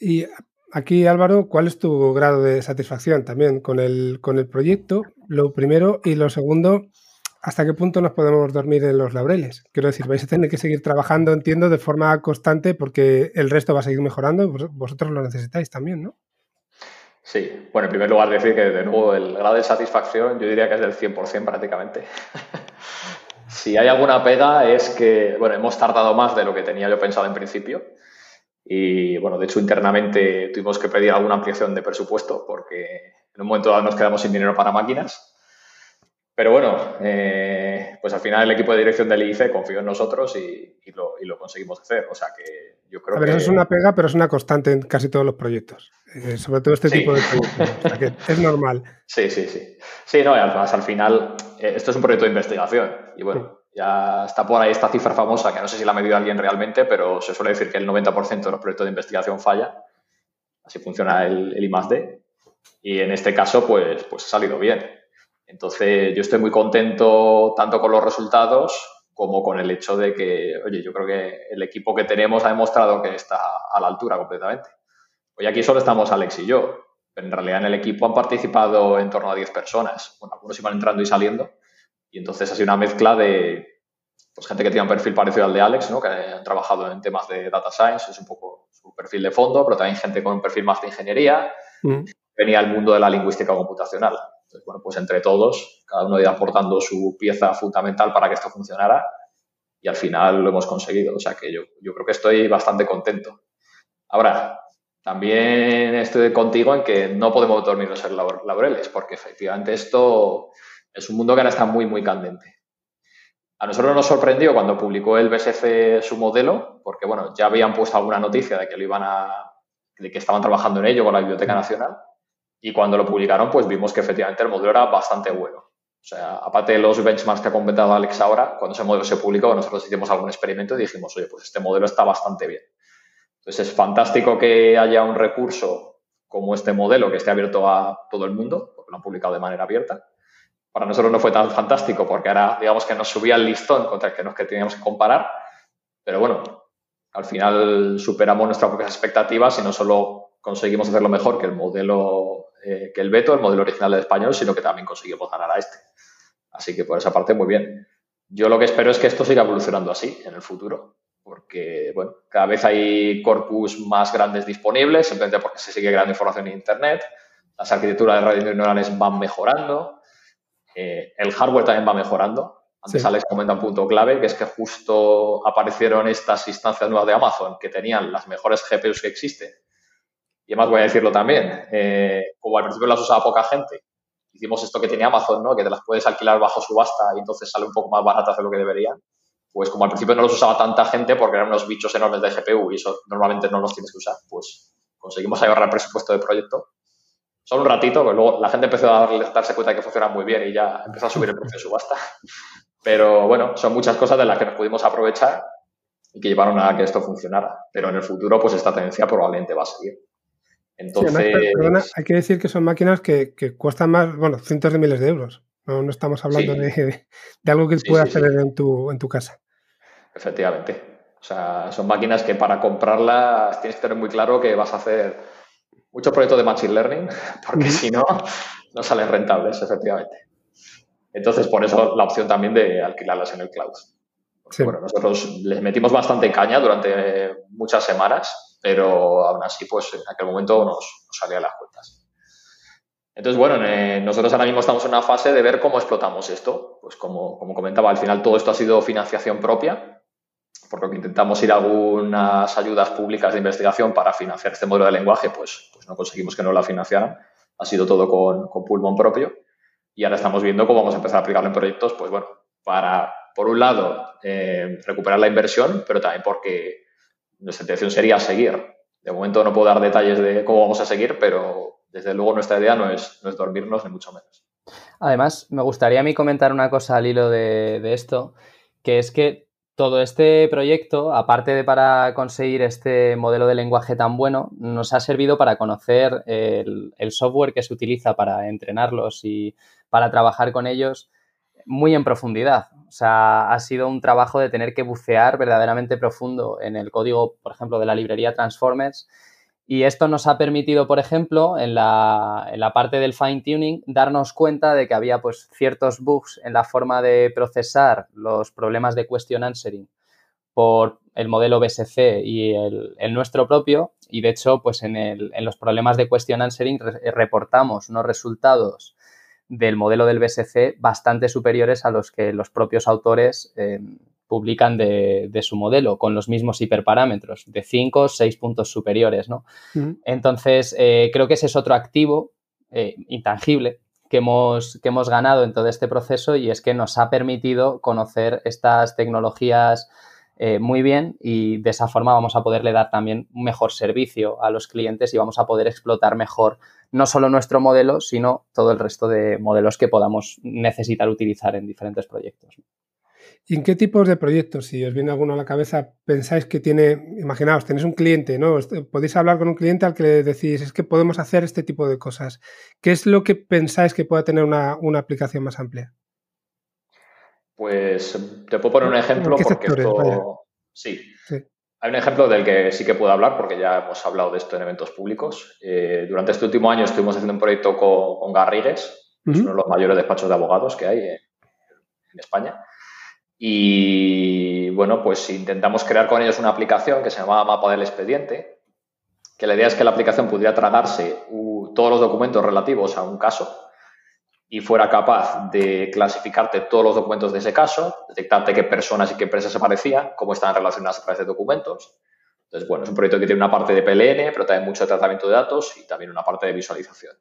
[SPEAKER 2] Y Aquí, Álvaro, ¿cuál es tu grado de satisfacción también con el, con el proyecto? Lo primero y lo segundo, ¿hasta qué punto nos podemos dormir en los laureles? Quiero decir, vais a tener que seguir trabajando, entiendo, de forma constante porque el resto va a seguir mejorando y vosotros lo necesitáis también, ¿no?
[SPEAKER 3] Sí, bueno, en primer lugar decir que de nuevo el grado de satisfacción yo diría que es del 100% prácticamente. si hay alguna pega es que, bueno, hemos tardado más de lo que tenía yo pensado en principio y bueno, de hecho, internamente tuvimos que pedir alguna ampliación de presupuesto porque en un momento dado nos quedamos sin dinero para máquinas. Pero bueno, eh, pues al final el equipo de dirección del IIC confió en nosotros y, lo, y, lo, conseguimos hacer. O sea que yo creo
[SPEAKER 2] a ver,
[SPEAKER 3] que.
[SPEAKER 2] Eso es una pega, pero es una constante en casi todos los proyectos. Eh, sobre todo este tipo de proyectos. o sea que es normal.
[SPEAKER 3] Sí, sí, sí. Sí, no, además al final eh, esto es un proyecto de investigación. Y bueno, ya está por ahí esta cifra famosa, que no sé si la ha medido alguien realmente, pero se suele decir que el 90% de los proyectos de investigación falla. Así funciona el, el I+.D. Y en este caso, pues, pues ha salido bien. Entonces, yo estoy muy contento tanto con los resultados como con el hecho de que, oye, yo creo que el equipo que tenemos ha demostrado que está a la altura completamente. Hoy aquí solo estamos Alex y yo, pero en realidad en el equipo han participado en torno a 10 personas. Bueno, algunos iban entrando y saliendo, y entonces ha sido una mezcla de pues, gente que tiene un perfil parecido al de Alex, ¿no? que han trabajado en temas de data science, es un poco su perfil de fondo, pero también gente con un perfil más de ingeniería. Mm. Venía al mundo de la lingüística computacional. Entonces, bueno, pues entre todos, cada uno iba aportando su pieza fundamental para que esto funcionara y al final lo hemos conseguido. O sea que yo, yo creo que estoy bastante contento. Ahora, también estoy contigo en que no podemos dormirnos en laureles, porque efectivamente esto es un mundo que ahora está muy, muy candente. A nosotros nos sorprendió cuando publicó el BSC su modelo, porque bueno, ya habían puesto alguna noticia de que lo iban a, de que estaban trabajando en ello con la Biblioteca Nacional. Y cuando lo publicaron, pues vimos que efectivamente el modelo era bastante bueno. O sea, aparte de los benchmarks que ha comentado Alex ahora, cuando ese modelo se publicó, nosotros hicimos algún experimento y dijimos, oye, pues este modelo está bastante bien. Entonces es fantástico que haya un recurso como este modelo que esté abierto a todo el mundo, porque lo han publicado de manera abierta para nosotros no fue tan fantástico porque ahora digamos que nos subía el listón contra el que nos que teníamos que comparar. Pero bueno, al final superamos nuestras propias expectativas y no solo conseguimos hacerlo mejor que el modelo, eh, que el Beto, el modelo original de español, sino que también conseguimos ganar a este. Así que por esa parte, muy bien. Yo lo que espero es que esto siga evolucionando así en el futuro, porque, bueno, cada vez hay corpus más grandes disponibles, simplemente porque se sigue creando información en Internet, las arquitecturas de redes neuronales van mejorando, eh, el hardware también va mejorando. Antes Alex comenta un punto clave, que es que justo aparecieron estas instancias nuevas de Amazon que tenían las mejores GPUs que existen. Y además voy a decirlo también, eh, como al principio las usaba poca gente, hicimos esto que tenía Amazon, ¿no? que te las puedes alquilar bajo subasta y entonces sale un poco más baratas de lo que deberían. Pues como al principio no los usaba tanta gente porque eran unos bichos enormes de GPU y eso normalmente no los tienes que usar, pues conseguimos ahorrar presupuesto de proyecto. Solo un ratito, pero luego la gente empezó a darse cuenta de que funciona muy bien y ya empezó a subir el precio de subasta. Pero bueno, son muchas cosas de las que nos pudimos aprovechar y que llevaron a que esto funcionara. Pero en el futuro, pues esta tendencia probablemente va a seguir. Entonces.
[SPEAKER 2] perdona, hay que decir que son máquinas que, cuestan más, bueno, cientos de miles de euros. No, no estamos hablando de, algo que puedas hacer en, tu, en tu casa.
[SPEAKER 3] Efectivamente. O sea, son máquinas que para comprarlas tienes que tener muy claro que vas a hacer muchos proyectos de Machine Learning, porque si no, no salen rentables, efectivamente. Entonces, por eso la opción también de alquilarlas en el cloud. Bueno, nosotros les metimos bastante caña durante muchas semanas, pero aún así, pues en aquel momento nos, salían las cuentas. Entonces, bueno, nosotros ahora mismo estamos en una fase de ver cómo explotamos esto. Pues como, como comentaba, al final todo esto ha sido financiación propia, por lo que intentamos ir a algunas ayudas públicas de investigación para financiar este modelo de lenguaje, pues, pues no conseguimos que no la financiaran. Ha sido todo con, pulmón propio y ahora estamos viendo cómo vamos a empezar a aplicarlo en proyectos, pues bueno, para, por un lado, eh, recuperar la inversión, pero también porque nuestra intención sería seguir. De momento no puedo dar detalles de cómo vamos a seguir, pero desde luego nuestra idea no es, no es dormirnos, ni mucho menos.
[SPEAKER 4] Además, me gustaría a mí comentar una cosa al hilo de esto, que es que todo este proyecto, aparte de para conseguir este modelo de lenguaje tan bueno, nos ha servido para conocer el, el, software que se utiliza para entrenarlos y para trabajar con ellos muy en profundidad. O sea, ha sido un trabajo de tener que bucear verdaderamente profundo en el código, por ejemplo, de la librería Transformers. Y esto nos ha permitido, por ejemplo, en la, en la parte del fine tuning, darnos cuenta de que había pues, ciertos bugs en la forma de procesar los problemas de question answering por el modelo BSC y el, nuestro propio. Y de hecho, pues en, los problemas de question answering reportamos unos resultados del modelo del BSC bastante superiores a los que los propios autores eh, publican de, su modelo, con los mismos hiperparámetros, de 5 o 6 puntos superiores. ¿no? Entonces, eh, creo que ese es otro activo eh, intangible que hemos, que hemos ganado en todo este proceso y es que nos ha permitido conocer estas tecnologías muy bien y de esa forma vamos a poderle dar también un mejor servicio a los clientes y vamos a poder explotar mejor no solo nuestro modelo, sino todo el resto de modelos que podamos necesitar utilizar en diferentes proyectos.
[SPEAKER 2] ¿Y en qué tipos de proyectos, si os viene alguno a la cabeza, pensáis que tiene, imaginaos, tenéis un cliente, ¿no? Podéis hablar con un cliente al que le decís, es que podemos hacer este tipo de cosas. ¿Qué es lo que pensáis que pueda tener una, aplicación más amplia?
[SPEAKER 3] Pues te puedo poner un ejemplo porque esto... Sí. sí. Hay un ejemplo del que sí que puedo hablar porque ya hemos hablado de esto en eventos públicos. Eh, durante este último año estuvimos haciendo un proyecto con, Garrigues, que es uno de los mayores despachos de abogados que hay en, España. Y bueno, pues intentamos crear con ellos una aplicación que se llamaba Mapa del Expediente, que la idea es que la aplicación pudiera tragarse todos los documentos relativos a un caso y fuera capaz de clasificarte todos los documentos de ese caso, detectarte qué personas y qué empresas se parecían, cómo están relacionadas a través de documentos. Entonces, bueno, es un proyecto que tiene una parte de PLN, pero también mucho tratamiento de datos y también una parte de visualización.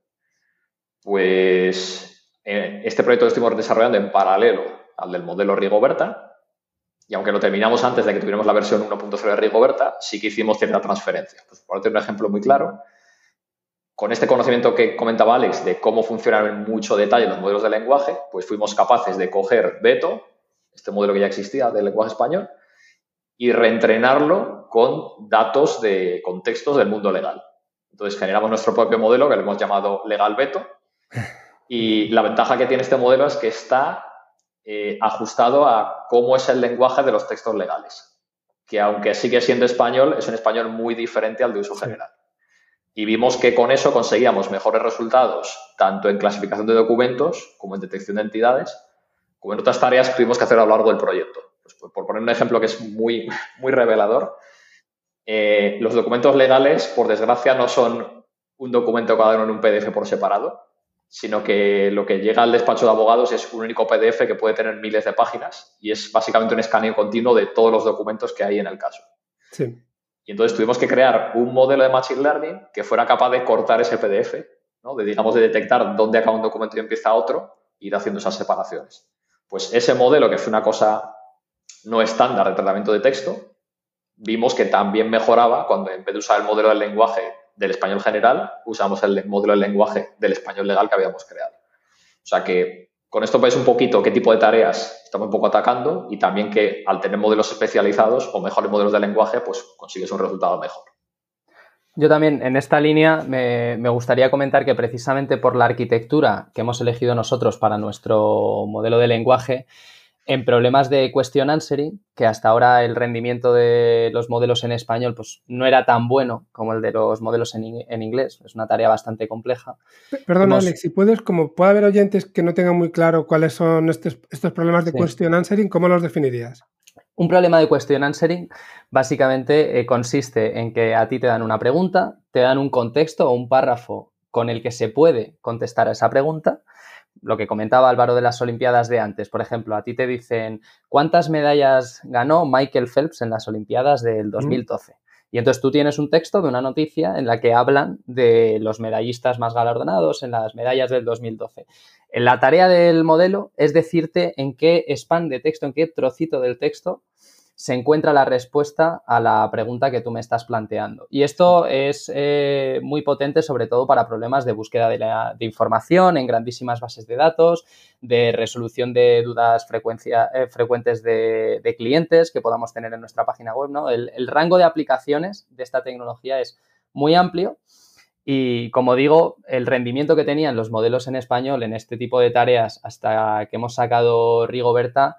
[SPEAKER 3] Pues eh, este proyecto lo estuvimos desarrollando en paralelo al del modelo Rigoberta, y aunque lo terminamos antes de que tuviéramos la versión 1.0 de Rigoberta, sí que hicimos cierta transferencia. Por un ejemplo muy claro, con este conocimiento que comentaba Alex de cómo funcionan en mucho detalle los modelos de lenguaje, pues fuimos capaces de coger Beto, este modelo que ya existía del lenguaje español, y reentrenarlo con datos de contextos del mundo legal. Entonces generamos nuestro propio modelo que le hemos llamado Legal Beto. Y la ventaja que tiene este modelo es que está eh, ajustado a cómo es el lenguaje de los textos legales. que aunque sigue siendo español, es un español muy diferente al de uso general. Y vimos que con eso conseguíamos mejores resultados, tanto en clasificación de documentos como en detección de entidades, como en otras tareas que tuvimos que hacer a lo largo del proyecto. Pues, por poner un ejemplo que es muy, muy revelador, eh, los documentos legales, por desgracia, no son un documento cada uno en un PDF por separado, sino que lo que llega al despacho de abogados es un único PDF que puede tener miles de páginas y es básicamente un escaneo continuo de todos los documentos que hay en el caso.
[SPEAKER 2] Sí.
[SPEAKER 3] Y entonces tuvimos que crear un modelo de Machine Learning que fuera capaz de cortar ese PDF, ¿no? de, digamos, de detectar dónde acaba un documento y empieza otro, e ir haciendo esas separaciones. Pues ese modelo, que fue una cosa no estándar de tratamiento de texto, vimos que también mejoraba cuando en vez de usar el modelo del lenguaje del español general, usamos el modelo del lenguaje del español legal que habíamos creado. O sea que con esto veis un poquito qué tipo de tareas estamos un poco atacando y también que al tener modelos especializados o mejores modelos de lenguaje, pues consigues un resultado mejor.
[SPEAKER 4] Yo también en esta línea me, me, gustaría comentar que precisamente por la arquitectura que hemos elegido nosotros para nuestro modelo de lenguaje, en problemas de question answering, que hasta ahora el rendimiento de los modelos en español pues, no era tan bueno como el de los modelos en, en inglés. Es una tarea bastante compleja.
[SPEAKER 2] Perdón, Alex, si puedes, como puede haber oyentes que no tengan muy claro cuáles son estos, estos problemas de sí. question answering, ¿cómo los definirías?
[SPEAKER 4] Un problema de question answering básicamente eh, consiste en que a ti te dan una pregunta, te dan un contexto o un párrafo con el que se puede contestar a esa pregunta lo que comentaba Álvaro de las Olimpiadas de antes, por ejemplo, a ti te dicen cuántas medallas ganó Michael Phelps en las Olimpiadas del 2012. Y entonces tú tienes un texto de una noticia en la que hablan de los medallistas más galardonados en las medallas del 2012. La tarea del modelo es decirte en qué span de texto, en qué trocito del texto se encuentra la respuesta a la pregunta que tú me estás planteando. Y esto es eh, muy potente, sobre todo para problemas de búsqueda de, información en grandísimas bases de datos, de resolución de dudas eh, frecuentes de, clientes que podamos tener en nuestra página web. ¿no? El rango de aplicaciones de esta tecnología es muy amplio. Y como digo, el rendimiento que tenían los modelos en español en este tipo de tareas hasta que hemos sacado Rigoberta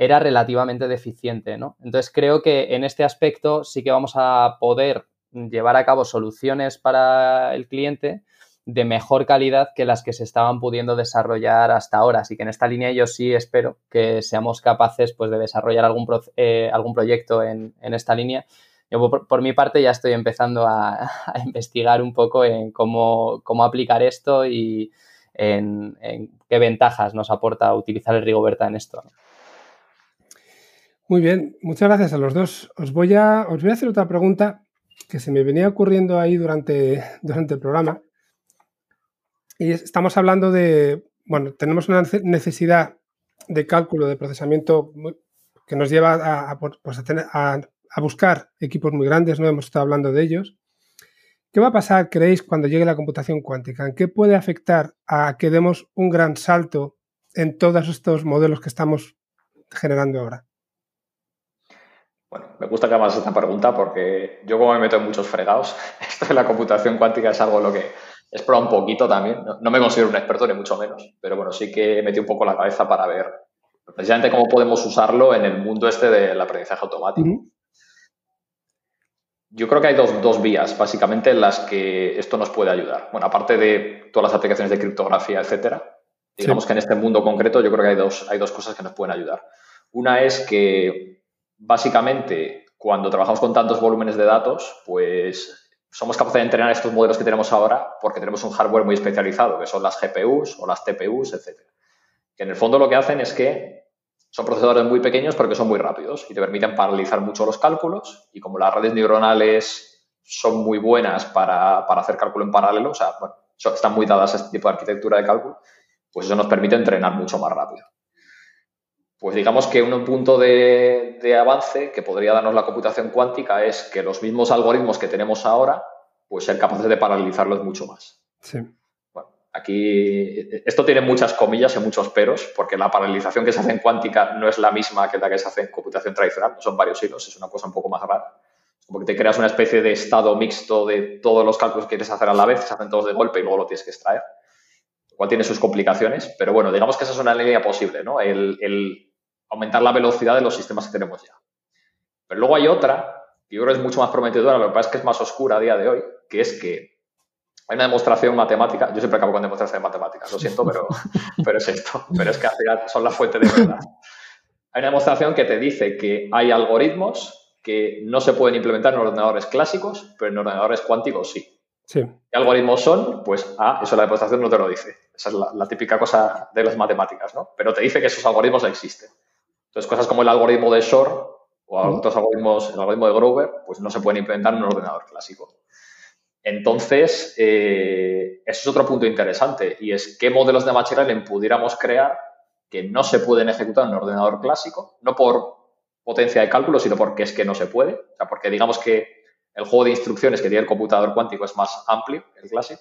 [SPEAKER 4] era relativamente deficiente, ¿no? Entonces creo que en este aspecto sí que vamos a poder llevar a cabo soluciones para el cliente de mejor calidad que las que se estaban pudiendo desarrollar hasta ahora. Así que en esta línea yo sí espero que seamos capaces pues, de desarrollar algún, eh, algún proyecto en, en, esta línea. Yo por, mi parte ya estoy empezando a, investigar un poco en cómo, cómo aplicar esto y en, qué ventajas nos aporta utilizar el Rigoberta en esto.
[SPEAKER 2] Muy bien, muchas gracias a los dos. Os voy a, os voy a hacer otra pregunta que se me venía ocurriendo ahí durante, durante el programa. Y estamos hablando de, bueno, tenemos una necesidad de cálculo, de procesamiento que nos lleva a, pues a, tener, a, buscar equipos muy grandes, no hemos estado hablando de ellos. ¿Qué va a pasar, creéis, cuando llegue la computación cuántica? ¿En qué puede afectar a que demos un gran salto en todos estos modelos que estamos generando ahora?
[SPEAKER 3] Bueno, me gusta que hagas esta pregunta porque yo como me meto en muchos fregados, esto de la computación cuántica es algo lo que he explorado un poquito también. No, no, me considero un experto ni mucho menos, pero bueno, sí que metí un poco la cabeza para ver precisamente cómo podemos usarlo en el mundo este del aprendizaje automático. Uh -huh. Yo creo que hay dos, dos, vías, básicamente, en las que esto nos puede ayudar. Bueno, aparte de todas las aplicaciones de criptografía, etcétera, digamos sí. que en este mundo concreto yo creo que hay dos, hay dos cosas que nos pueden ayudar. Una es que básicamente, cuando trabajamos con tantos volúmenes de datos, pues somos capaces de entrenar estos modelos que tenemos ahora porque tenemos un hardware muy especializado, que son las GPUs o las TPUs, etc. Que en el fondo lo que hacen es que son procesadores muy pequeños porque son muy rápidos y te permiten paralizar mucho los cálculos y como las redes neuronales son muy buenas para, para hacer cálculo en paralelo, o sea, bueno, están muy dadas a este tipo de arquitectura de cálculo, pues eso nos permite entrenar mucho más rápido pues digamos que un punto de, de, avance que podría darnos la computación cuántica es que los mismos algoritmos que tenemos ahora, pues ser capaces de paralizarlos mucho más.
[SPEAKER 2] Sí.
[SPEAKER 3] Bueno, aquí esto tiene muchas comillas y muchos peros, porque la paralización que se hace en cuántica no es la misma que la que se hace en computación tradicional, son varios hilos, es una cosa un poco más rara. Como que te creas una especie de estado mixto de todos los cálculos que quieres hacer a la vez, se hacen todos de golpe y luego lo tienes que extraer. Lo cual tiene sus complicaciones, pero bueno, digamos que esa es una línea posible, ¿no? El, el aumentar la velocidad de los sistemas que tenemos ya. Pero luego hay otra, que yo creo que es mucho más prometedora, lo que pasa es que es más oscura a día de hoy, que es que hay una demostración matemática, yo siempre acabo con demostración de matemáticas, lo siento, pero, pero es esto, pero es que al final son la fuente de verdad. Hay una demostración que te dice que hay algoritmos que no se pueden implementar en ordenadores clásicos, pero en ordenadores cuánticos sí.
[SPEAKER 2] Sí.
[SPEAKER 3] ¿Qué algoritmos son? Pues, ah, eso la demostración no te lo dice. Esa es la, típica cosa de las matemáticas, ¿no? Pero te dice que esos algoritmos existen. Entonces, cosas como el algoritmo de Shor o otros algoritmos, el algoritmo de Grover, pues no se pueden implementar en un ordenador clásico. Entonces, eh, eso es otro punto interesante y es qué modelos de machine learning pudiéramos crear que no se pueden ejecutar en un ordenador clásico, no por potencia de cálculo, sino porque es que no se puede, o sea, porque digamos que el juego de instrucciones que tiene el computador cuántico es más amplio que el clásico.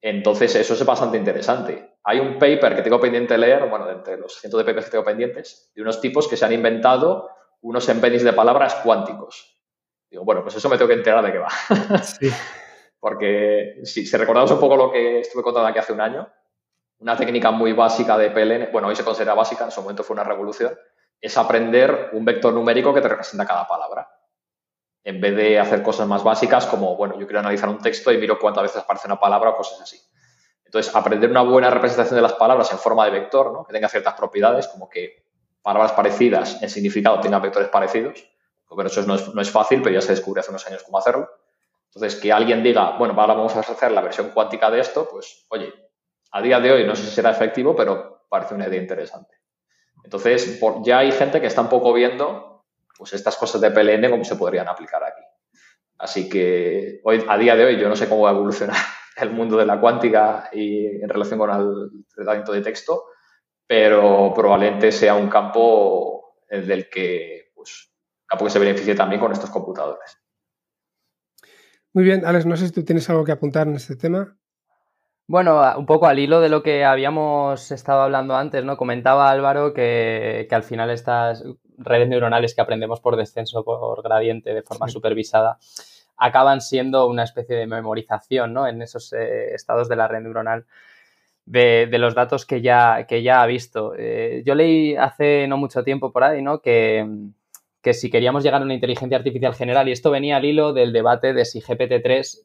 [SPEAKER 3] Entonces, eso es bastante interesante. Hay un paper que tengo pendiente de leer, bueno, entre los cientos de papers que tengo pendientes, de unos tipos que se han inventado unos embeddings de palabras cuánticos. Digo, bueno, pues eso me tengo que enterar de qué va. Sí. Porque si, si recordamos un poco lo que estuve contando aquí hace un año, una técnica muy básica de PLN, bueno, hoy se considera básica, en su momento fue una revolución, es aprender un vector numérico que te representa cada palabra en vez de hacer cosas más básicas como, bueno, yo quiero analizar un texto y miro cuántas veces aparece una palabra o cosas así. Entonces, aprender una buena representación de las palabras en forma de vector, ¿no? que tenga ciertas propiedades, como que palabras parecidas en significado tengan vectores parecidos. Bueno, eso no es, no es fácil, pero ya se descubrió hace unos años cómo hacerlo. Entonces, que alguien diga, bueno, ahora vamos a hacer la versión cuántica de esto, pues, oye, a día de hoy no sé si será efectivo, pero parece una idea interesante. Entonces, ya hay gente que está un poco viendo pues estas cosas de PLN cómo se podrían aplicar aquí. Así que hoy, a día de hoy yo no sé cómo va a evolucionar el mundo de la cuántica y en relación con el tratamiento de texto, pero probablemente sea un campo del que, pues, campo que se beneficie también con estos computadores.
[SPEAKER 2] Muy bien, Alex, no sé si tú tienes algo que apuntar en este tema.
[SPEAKER 4] Bueno, un poco al hilo de lo que habíamos estado hablando antes, ¿no? Comentaba Álvaro que, que al final estas redes neuronales que aprendemos por descenso, por gradiente, de forma supervisada, acaban siendo una especie de memorización ¿no? en esos eh, estados de la red neuronal. De, los datos que ya, que ya ha visto. Eh, yo leí hace no mucho tiempo por ahí, ¿no? Que, que, si queríamos llegar a una inteligencia artificial general, y esto venía al hilo del debate de si GPT-3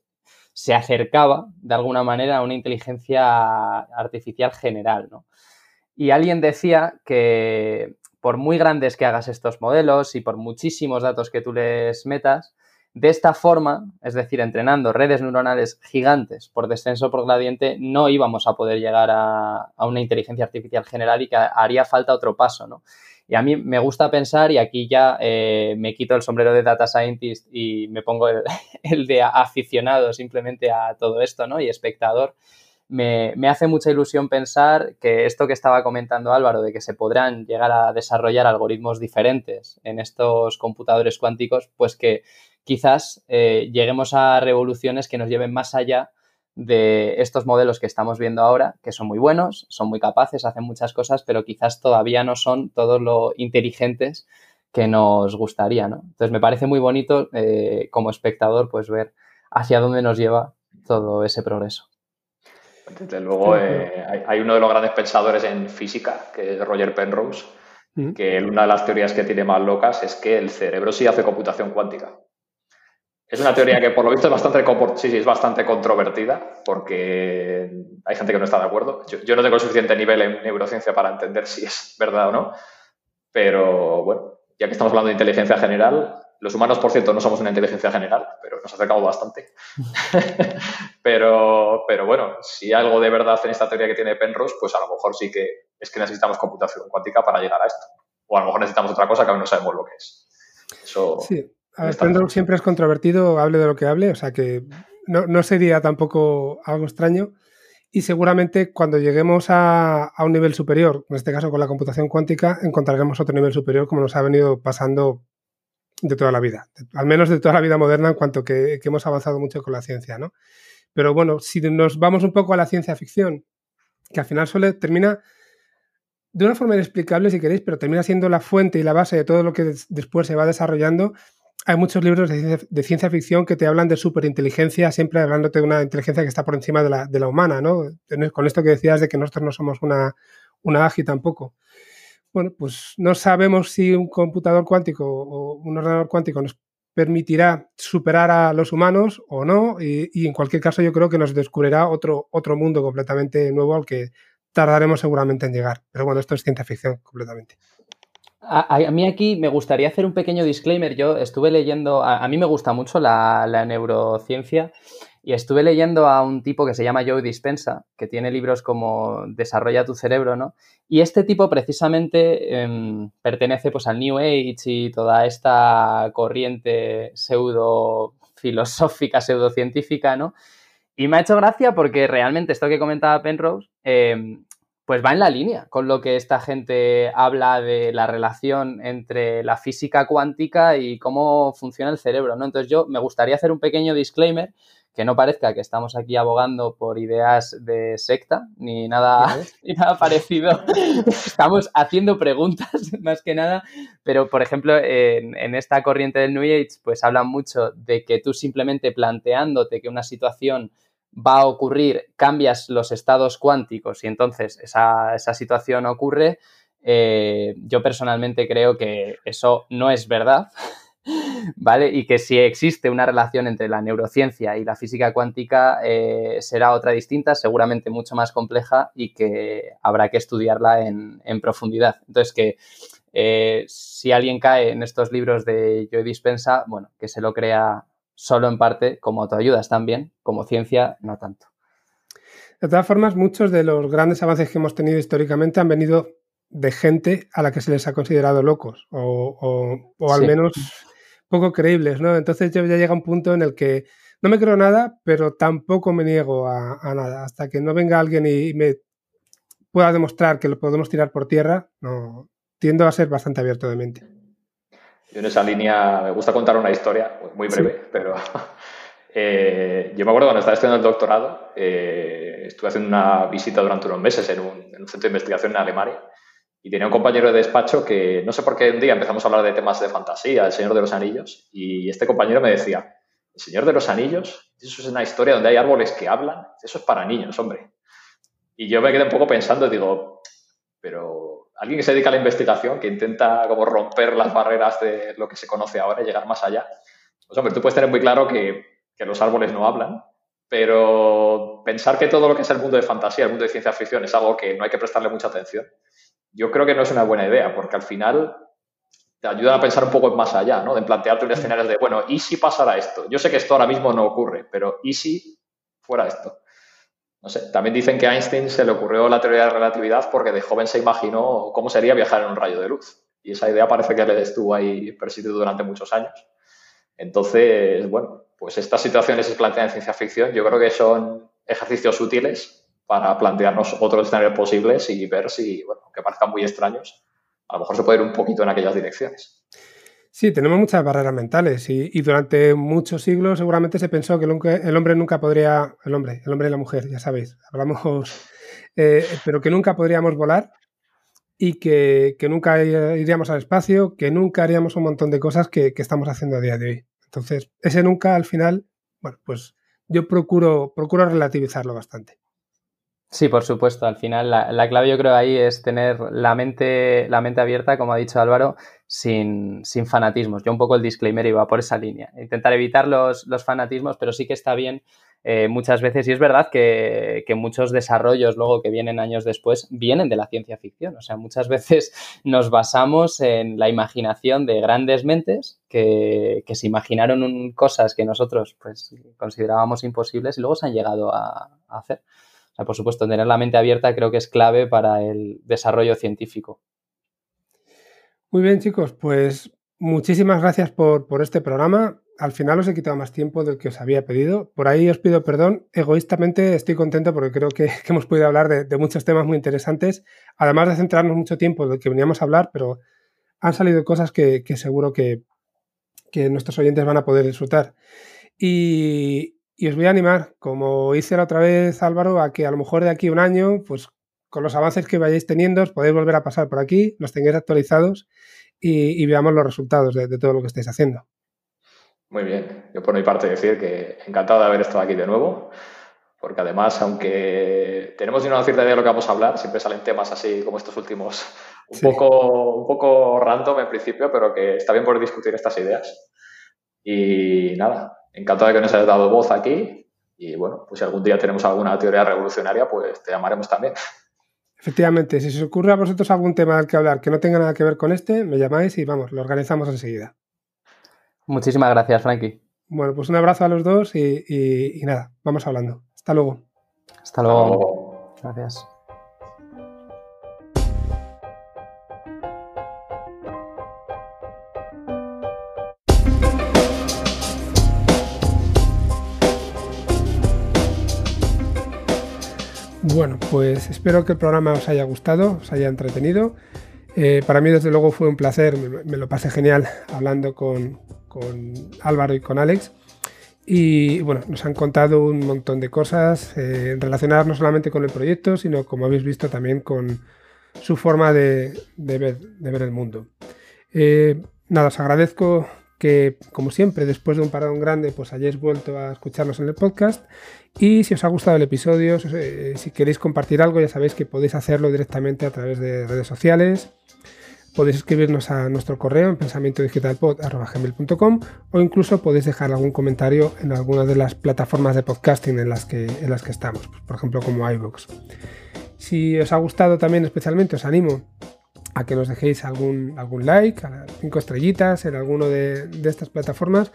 [SPEAKER 4] se acercaba de alguna manera a una inteligencia artificial general, ¿no? Y alguien decía que por muy grandes que hagas estos modelos y por muchísimos datos que tú les metas, de esta forma, es decir, entrenando redes neuronales gigantes por descenso por gradiente, no íbamos a poder llegar a, una inteligencia artificial general y que haría falta otro paso, ¿no? Y a mí me gusta pensar, y aquí ya eh, me quito el sombrero de data scientist y me pongo el, el, de aficionado simplemente a todo esto, ¿no? Y espectador, me, hace mucha ilusión pensar que esto que estaba comentando Álvaro, de que se podrán llegar a desarrollar algoritmos diferentes en estos computadores cuánticos, pues que quizás eh, lleguemos a revoluciones que nos lleven más allá de estos modelos que estamos viendo ahora, que son muy buenos, son muy capaces, hacen muchas cosas, pero quizás todavía no son todos lo inteligentes que nos gustaría, ¿no? Entonces me parece muy bonito eh, como espectador pues ver hacia dónde nos lleva todo ese progreso.
[SPEAKER 3] Desde luego, eh, hay, uno de los grandes pensadores en física, que es Roger Penrose, que una de las teorías que tiene más locas es que el cerebro sí hace computación cuántica. Es una teoría que por lo visto es bastante, sí, es bastante controvertida porque hay gente que no está de acuerdo. Yo, yo no tengo suficiente nivel en neurociencia para entender si es verdad o no, pero bueno, ya que estamos hablando de inteligencia general, los humanos, por cierto, no somos una inteligencia general, pero nos acercamos bastante. pero, pero bueno, si algo de verdad en esta teoría que tiene Penrose, pues a lo mejor sí que es que necesitamos computación cuántica para llegar a esto. O a lo mejor necesitamos otra cosa que aún no sabemos lo que es. Eso
[SPEAKER 2] sí, a ver, Penrose siempre es controvertido, hable de lo que hable, o sea que no, no sería tampoco algo extraño. Y seguramente cuando lleguemos a, a, un nivel superior, en este caso con la computación cuántica, encontraremos otro nivel superior como nos ha venido pasando de toda la vida, al menos de toda la vida moderna en cuanto que, hemos avanzado mucho con la ciencia, ¿no? Pero bueno, si nos vamos un poco a la ciencia ficción, que al final suele, termina de una forma inexplicable si queréis, pero termina siendo la fuente y la base de todo lo que después se va desarrollando. Hay muchos libros de ciencia, ficción que te hablan de superinteligencia, siempre hablándote de una inteligencia que está por encima de la, de la humana, ¿no? Con esto que decías de que nosotros no somos una, una AGI tampoco. bueno, pues no sabemos si un computador cuántico o un ordenador cuántico nos permitirá superar a los humanos o no, y, en cualquier caso yo creo que nos descubrirá otro, otro mundo completamente nuevo al que tardaremos seguramente en llegar. Pero bueno, esto es ciencia ficción completamente.
[SPEAKER 4] A, mí aquí me gustaría hacer un pequeño disclaimer. Yo estuve leyendo, a, mí me gusta mucho la, la neurociencia y estuve leyendo a un tipo que se llama Joe Dispensa, que tiene libros como Desarrolla tu cerebro, ¿no? Y este tipo precisamente em, pertenece pues al New Age y toda esta corriente pseudo filosófica, pseudocientífica, ¿no? Y me ha hecho gracia porque realmente esto que comentaba Penrose, em, pues va en la línea con lo que esta gente habla de la relación entre la física cuántica y cómo funciona el cerebro, ¿no? Entonces yo me gustaría hacer un pequeño disclaimer que no parezca que estamos aquí abogando por ideas de secta ni nada, ni nada parecido. estamos haciendo preguntas más que nada, pero por ejemplo en, esta corriente del New Age pues hablan mucho de que tú simplemente planteándote que una situación va a ocurrir, cambias los estados cuánticos y entonces esa, situación ocurre. Eh, yo personalmente creo que eso no es verdad. ¿vale? Y que si existe una relación entre la neurociencia y la física cuántica eh, será otra distinta, seguramente mucho más compleja y que habrá que estudiarla en, profundidad. Entonces, que eh, si alguien cae en estos libros de Joy Dispensa, bueno, que se lo crea solo en parte, como ayudas también, como ciencia, no tanto.
[SPEAKER 2] De todas formas, muchos de los grandes avances que hemos tenido históricamente han venido de gente a la que se les ha considerado locos o, al menos poco creíbles, ¿no? Entonces yo ya llega un punto en el que no me creo nada, pero tampoco me niego a, nada. Hasta que no venga alguien y, me pueda demostrar que lo podemos tirar por tierra, no tiendo a ser bastante abierto de mente.
[SPEAKER 3] Yo en esa línea me gusta contar una historia, muy breve, pero eh, yo me acuerdo cuando estaba estudiando el doctorado, eh, estuve haciendo una visita durante unos meses en un, en un centro de investigación en Alemania y tenía un compañero de despacho que no sé por qué un día empezamos a hablar de temas de fantasía, El Señor de los Anillos, y este compañero me decía, El Señor de los Anillos, eso es una historia donde hay árboles que hablan, eso es para niños, hombre. Y yo me quedé un poco pensando y digo, pero alguien que se dedica a la investigación, que intenta como romper las barreras de lo que se conoce ahora y llegar más allá, pues hombre, tú puedes tener muy claro que, los árboles no hablan, pero pensar que todo lo que es el mundo de fantasía, el mundo de ciencia ficción, es algo que no hay que prestarle mucha atención yo creo que no es una buena idea, porque al final te ayuda a pensar un poco más allá, ¿no? De plantearte un escenario de, bueno, ¿y si pasara esto? Yo sé que esto ahora mismo no ocurre, pero ¿y si fuera esto? No sé, también dicen que a Einstein se le ocurrió la teoría de la relatividad porque de joven se imaginó cómo sería viajar en un rayo de luz. Y esa idea parece que le estuvo ahí persistido durante muchos años. Entonces, bueno, pues estas situaciones se plantean en ciencia ficción. Yo creo que son ejercicios útiles para plantearnos otros escenarios posibles y ver si, bueno, que parezcan muy extraños, a lo mejor se puede ir un poquito en aquellas direcciones.
[SPEAKER 2] Sí, tenemos muchas barreras mentales y, durante muchos siglos seguramente se pensó que el, hombre nunca podría, el hombre, el hombre y la mujer, ya sabéis, hablamos, eh, pero que nunca podríamos volar y que, nunca iríamos al espacio, que nunca haríamos un montón de cosas que, que, estamos haciendo a día de hoy. Entonces, ese nunca al final, bueno, pues yo procuro, procuro relativizarlo bastante.
[SPEAKER 4] Sí, por supuesto. Al final, la, clave yo creo ahí es tener la mente, la mente abierta, como ha dicho Álvaro, sin, sin fanatismos. Yo un poco el disclaimer iba por esa línea. Intentar evitar los, los fanatismos, pero sí que está bien eh, muchas veces, y es verdad que, que, muchos desarrollos luego que vienen años después vienen de la ciencia ficción. O sea, muchas veces nos basamos en la imaginación de grandes mentes que, que se imaginaron cosas que nosotros pues, considerábamos imposibles y luego se han llegado a hacer por supuesto, tener la mente abierta creo que es clave para el desarrollo científico.
[SPEAKER 2] Muy bien, chicos, pues muchísimas gracias por, este programa. Al final os he quitado más tiempo del que os había pedido. Por ahí os pido perdón. Egoístamente estoy contento porque creo que, hemos podido hablar de, muchos temas muy interesantes, además de centrarnos mucho tiempo en lo que veníamos a hablar, pero han salido cosas que, seguro que, que nuestros oyentes van a poder disfrutar. Y, y os voy a animar, como hice la otra vez Álvaro, a que a lo mejor de aquí a un año, pues con los avances que vayáis teniendo, os podéis volver a pasar por aquí, los tengáis actualizados y, veamos los resultados de, todo lo que estáis haciendo.
[SPEAKER 3] Muy bien, yo por mi parte decir que encantado de haber estado aquí de nuevo, porque además, aunque tenemos una cierta idea de lo que vamos a hablar, siempre salen temas así como estos últimos Un, poco, un poco random en principio, pero que está bien poder discutir estas ideas. Y nada, encantado de que nos hayas dado voz aquí. Y bueno, pues si algún día tenemos alguna teoría revolucionaria, pues te llamaremos también.
[SPEAKER 2] Efectivamente, si se os ocurre a vosotros algún tema del que hablar que no tenga nada que ver con este, me llamáis y vamos, lo organizamos enseguida.
[SPEAKER 4] Muchísimas gracias, Frankie.
[SPEAKER 2] Bueno, pues un abrazo a los dos y, nada, vamos hablando. Hasta luego.
[SPEAKER 4] Hasta luego. Gracias.
[SPEAKER 2] Bueno, pues espero que el programa os haya gustado, os haya entretenido. Eh, para mí, desde luego, fue un placer, me, lo pasé genial hablando con, Álvaro y con Alex. Y bueno, nos han contado un montón de cosas eh, relacionadas no solamente con el proyecto, sino como habéis visto también con su forma de, ver, el mundo. Eh, nada, os agradezco que, como siempre, después de un parón grande, pues hayáis vuelto a escucharnos en el podcast. Y si os ha gustado el episodio, eh, si queréis compartir algo, ya sabéis que podéis hacerlo directamente a través de redes sociales. Podéis escribirnos a nuestro correo en pensamientodigitalpod.com o incluso podéis dejar algún comentario en alguna de las plataformas de podcasting en las que, en las que estamos, por ejemplo como iVoox. Si os ha gustado también especialmente, os animo a que nos dejéis algún, algún like, a cinco estrellitas en alguno de, estas plataformas,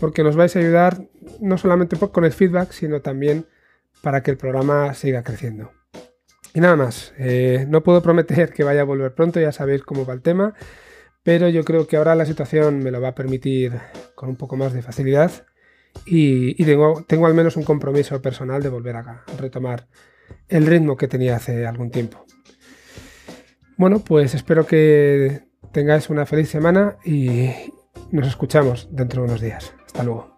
[SPEAKER 2] porque nos vais a ayudar no solamente con el feedback, sino también para que el programa siga creciendo. Y nada más, eh, no puedo prometer que vaya a volver pronto, ya sabéis cómo va el tema, pero yo creo que ahora la situación me lo va a permitir con un poco más de facilidad y, tengo, tengo al menos un compromiso personal de volver a retomar el ritmo que tenía hace algún tiempo. Bueno, pues espero que tengáis una feliz semana y nos escuchamos dentro de unos días. Hasta luego.